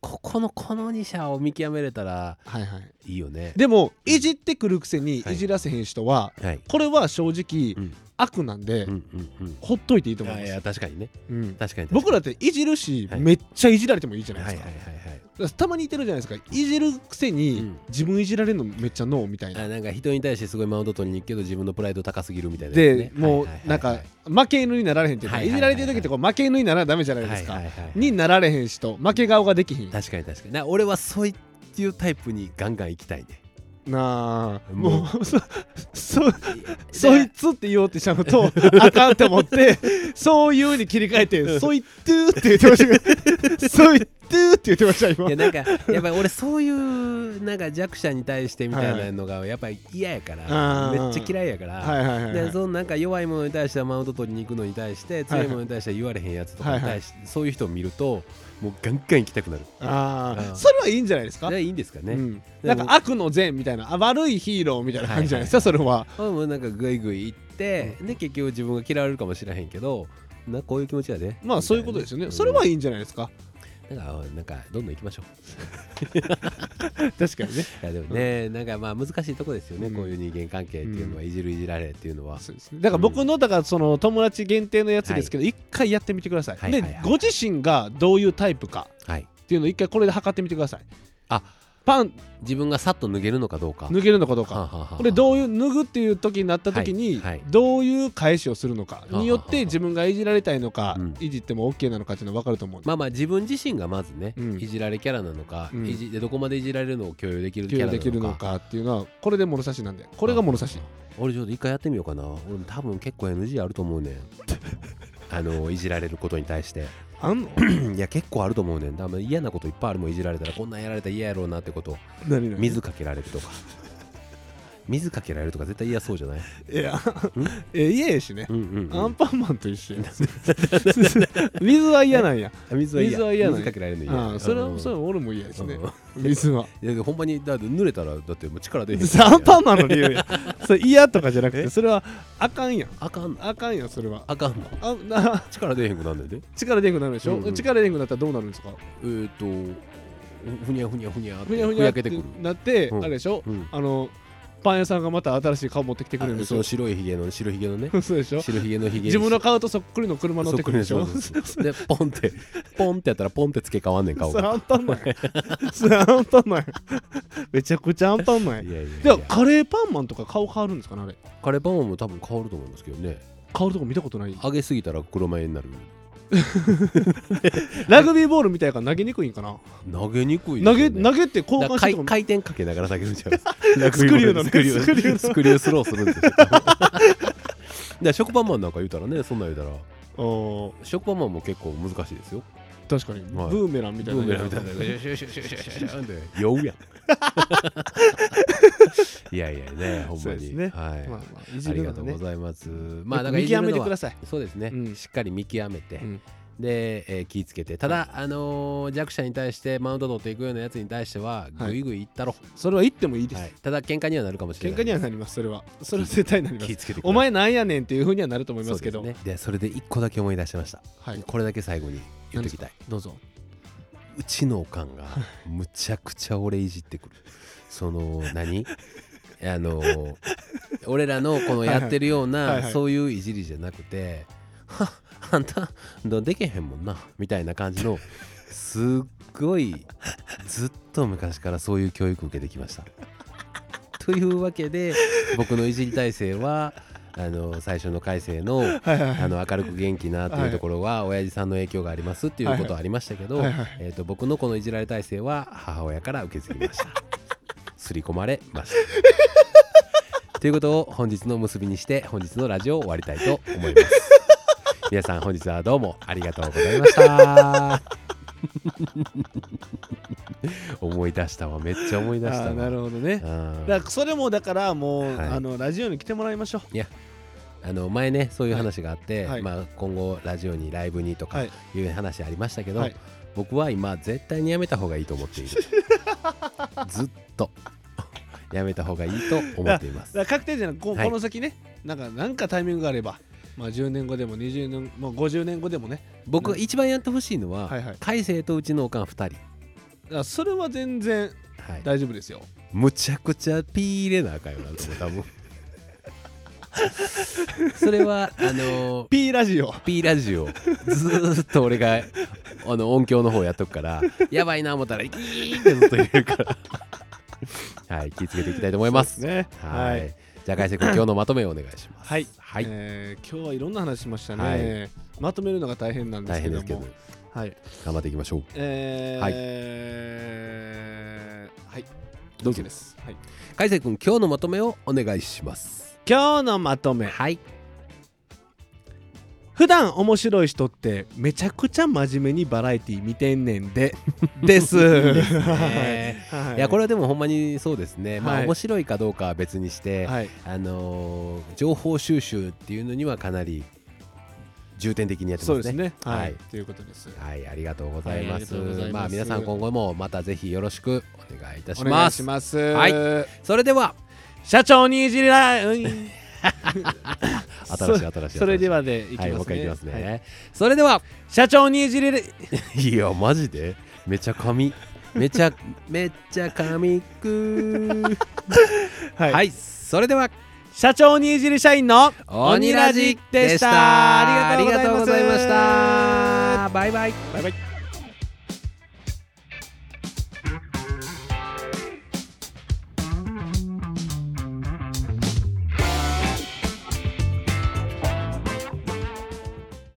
ここのこの2社を見極めれたらはいはい。いいよね。でもいじってくるくせにはい。いじらせへん人ははい。これは正直うん悪なんでうんうんうん。ほっといていいと思います。や確かにね。うん。確かに僕らっていじるしはい。めっちゃいじられてもいいじゃないはいですか。はいはいはいたまにいてるじゃないですか。いじるくせうにん。自分いじられるのめっちゃノーみたいな。あなんか人に対してすごいマウント取りに行くけど自分のプライド高すぎるみたいなね。でもうはいはいはい。なんか負け犬になられへんっていうかはいじられてる時ってこう負け犬にならダメじゃないですか。になられへん人負け顔ができひん。確かに確かに。な俺はそういうタイプにガンガン行きたいねなあ。もう。そそそいつって言おうってしちゃうとあかんって思ってそういうに切り替えてそいつって言ってました。けどそいつって言ってました今。いやなんかやっぱり俺そういうなんか弱者に対してみたいなのがやっぱり嫌やからめっちゃ嫌いやから、はいはいはいはそのなんか弱いものに対してはマウント取りに行くのに対して強いものに対しては言われへんやつとかに対して、そういう人を見るともうガンガン行きたくなる。あうん。あそれはいいんじゃないですか？いいんですかね、うん。なんか悪の善みたいなあ悪いヒーローみたいな感じじゃないですか？それは。俺もなんかグイグイ行って、で結局自分が嫌われるかもしれへんけどなこういう気持ちやで。まあそういうことですよね。ん。それはいいんじゃないですか？なんかなんかどんどん行きましょう。確かにね。いやでもね、なんかまあ難しいとこですよね、うん。こういう人間関係っていうのは、いじるいじられっていうのは。そうですね。だから僕のだからその友達限定のやつですけど一回やってみてください。ではいはいはい。ご自身がどういうタイプかはいっていうのを一回これで測ってみてください。あパン自分がさっと脱げるのかどうか。脱げるのかどうか。はあはあはあこれどういう脱ぐっていう時になった時にはいはい。どういう返しをするのかによっはあはあ。て自分がいじられたいのかうん。いじっても OK なのかっていうのは分かると思うまあまあ自分自身がまずね、うん。いじられキャラなのか、うん。いじでどこまでいじられるのを共有できるキャラなのか。共有できるのかっていうのはこれで物差しなんでこれが物差し。俺ちょっと一回やってみようかな俺多分結構 NG あると思うねんあのいじられることに対してあんの？いや結構あると思うねん。だから嫌なこといっぱいあるもんいじられたらこんなんやられたら嫌やろうなってこと何々水かけられるとか水かけられるとか絶対嫌そうじゃない？いや え嫌やしね。うんうん、うん、アンパンマンと一緒や 水は嫌なんや。水は嫌。水は嫌なんや。水かけられるの嫌。ああそれうんはそれは俺も嫌ですね。うん。水は。いやほんまにだって濡れたらだってもう力出へん。アンパンマンの理由や。それ嫌とかじゃなくえ？てそれはあかんやん。あかんの？あかんやんそれは。あかんの？あな力出へんくなんねんで。力出んくなるでしょ、うんうん。力出んくなったらどうなるんですか？えーっとふにゃふにゃふにゃってふにゃふにゃってふやけてくる。なって、うん。あれでしょ、うん。あのパン屋さんがまた新しい顔持ってきてくれるんでしょ？あその白いひげの白ひげのね。そうでしょ？白ひげのひげ。自分の顔とそっくりの車乗ってくるでしょ？でポンってポンってやったらポンって付け替わんねん顔それがあんたんない。それあんたんない。めちゃくちゃあんたんない。いやいやカレーパンマンとか顔変わるんですか？ねあれカレーパンマンも多分変わると思いますけどね。変わるとこ見たことない。揚げすぎたら黒眉になる ラグビーボールみたいから投げにくいんかな？投げにくい投げ投げって交換して回回転かけながら投げるんちゃう スクリューのね。スクリュー。スクリューの。スクリュースローするんですよ。だから食パンマンなんか言うたらねそんなん言うたら。食パンマンも結構難しいですよ。確かに。はい。ブーメランみたいなブーメランみたいな。シュうやんいやいやねほんまに、ね。はい、まあまあいじありるのね。がとうございます。まあだから見極めてください。そうですね、うん。しっかり見極めて、うん。で、えー気ぃつけて。ただ、あのー弱者に対してマウント取っていくようなやつに対してははい。ぐいぐいいったろ、それは言ってもいいです。はい。ただ喧嘩にはなるかもしれない。喧嘩にはなりますそれは。それは絶対なります。気ぃつけてお前なんやねんっていうふうにはなると思いますけど。そうですね。でそれで一個だけ思い出しました。はい。これだけ最後に言っておきたい。どうぞうちのおかんが むちゃくちゃ俺いじってくる。その何？あのー俺らのこのやってるようないそういういじりじゃなくて「はっあんたでけへんもんな」みたいな感じのすっごいずっと昔からそういう教育受けてきました。というわけで僕のいじり体制はあの最初の改正のあの明るく元気なっていうところは親父さんの影響がありますっていうことはありましたけど、えー、と僕のこのいじられ体制は母親から受け継ぎました。刷り込まれました。ということを本日の結びにして本日のラジオを終わりたいと思います。皆さん本日はどうもありがとうございました。思い出したわ。めっちゃ思い出したなるほどね。うん。だからそれもだからもう、はい。あのラジオに来てもらいましょあの前ねそういう話があって、はい。まあ、今後ラジオにライブにとかはい。いう話ありましたけど、はい。僕は今絶対にやめた方がいいと思っている。ずっと。やめた方がいいと思っています。確定じゃなくこ,、はい。この先ねなんかなんかタイミングがあればまあ10年後でも20年もう50年後でもね。僕が一番やってほしいのは、はいはい。海星とうちのおかん2人、だからそれは全然はい、大丈夫ですよ。むちゃくちゃピー入れなあかんよなと思う多分。それはあのー P ラジオ。P ラジオ。ずーっと俺があの音響の方やっとくからやばいな思ったらギーってずっと入れるから。はい気をつけていきたいと思います。そうですね。はい。はい。じゃあ海瀬君今日のまとめをお願いします。はい、はい、えー今日はいろんな話しましたね、はい。まとめるのが大変なんですけども。大変ですけどはい。頑張っていきましょう。えー、はい。はい。どうぞ。です、はい、海瀬君今日のまとめをお願いします。今日のまとめ。はい。普段面白い人ってめちゃくちゃ真面目にバラエティ見てんねんで。です。い。いやこれはでもほんまにそうですね、まあはい面白いかどうかは別にして、はい。あのー情報収集っていうのにはかなり重点的にやってますね。そうですね。ははい。い、ということです。はい、ありがとうございます。まあ皆さん今後もまたぜひよろしくお願いいたしお願ます。いします。はい。それでは社長にいじりらうん。新しい新しいそれではでいきますね、はい、もう一回いきますね。はい。それでは社長にいじりらいやマジで？めちゃ髪めちゃめっちゃ髪くは、はい。い、それでは社長にいじり社員の鬼ラジでした。ありがとうございますありがとうございました。バイバイ。バイバイ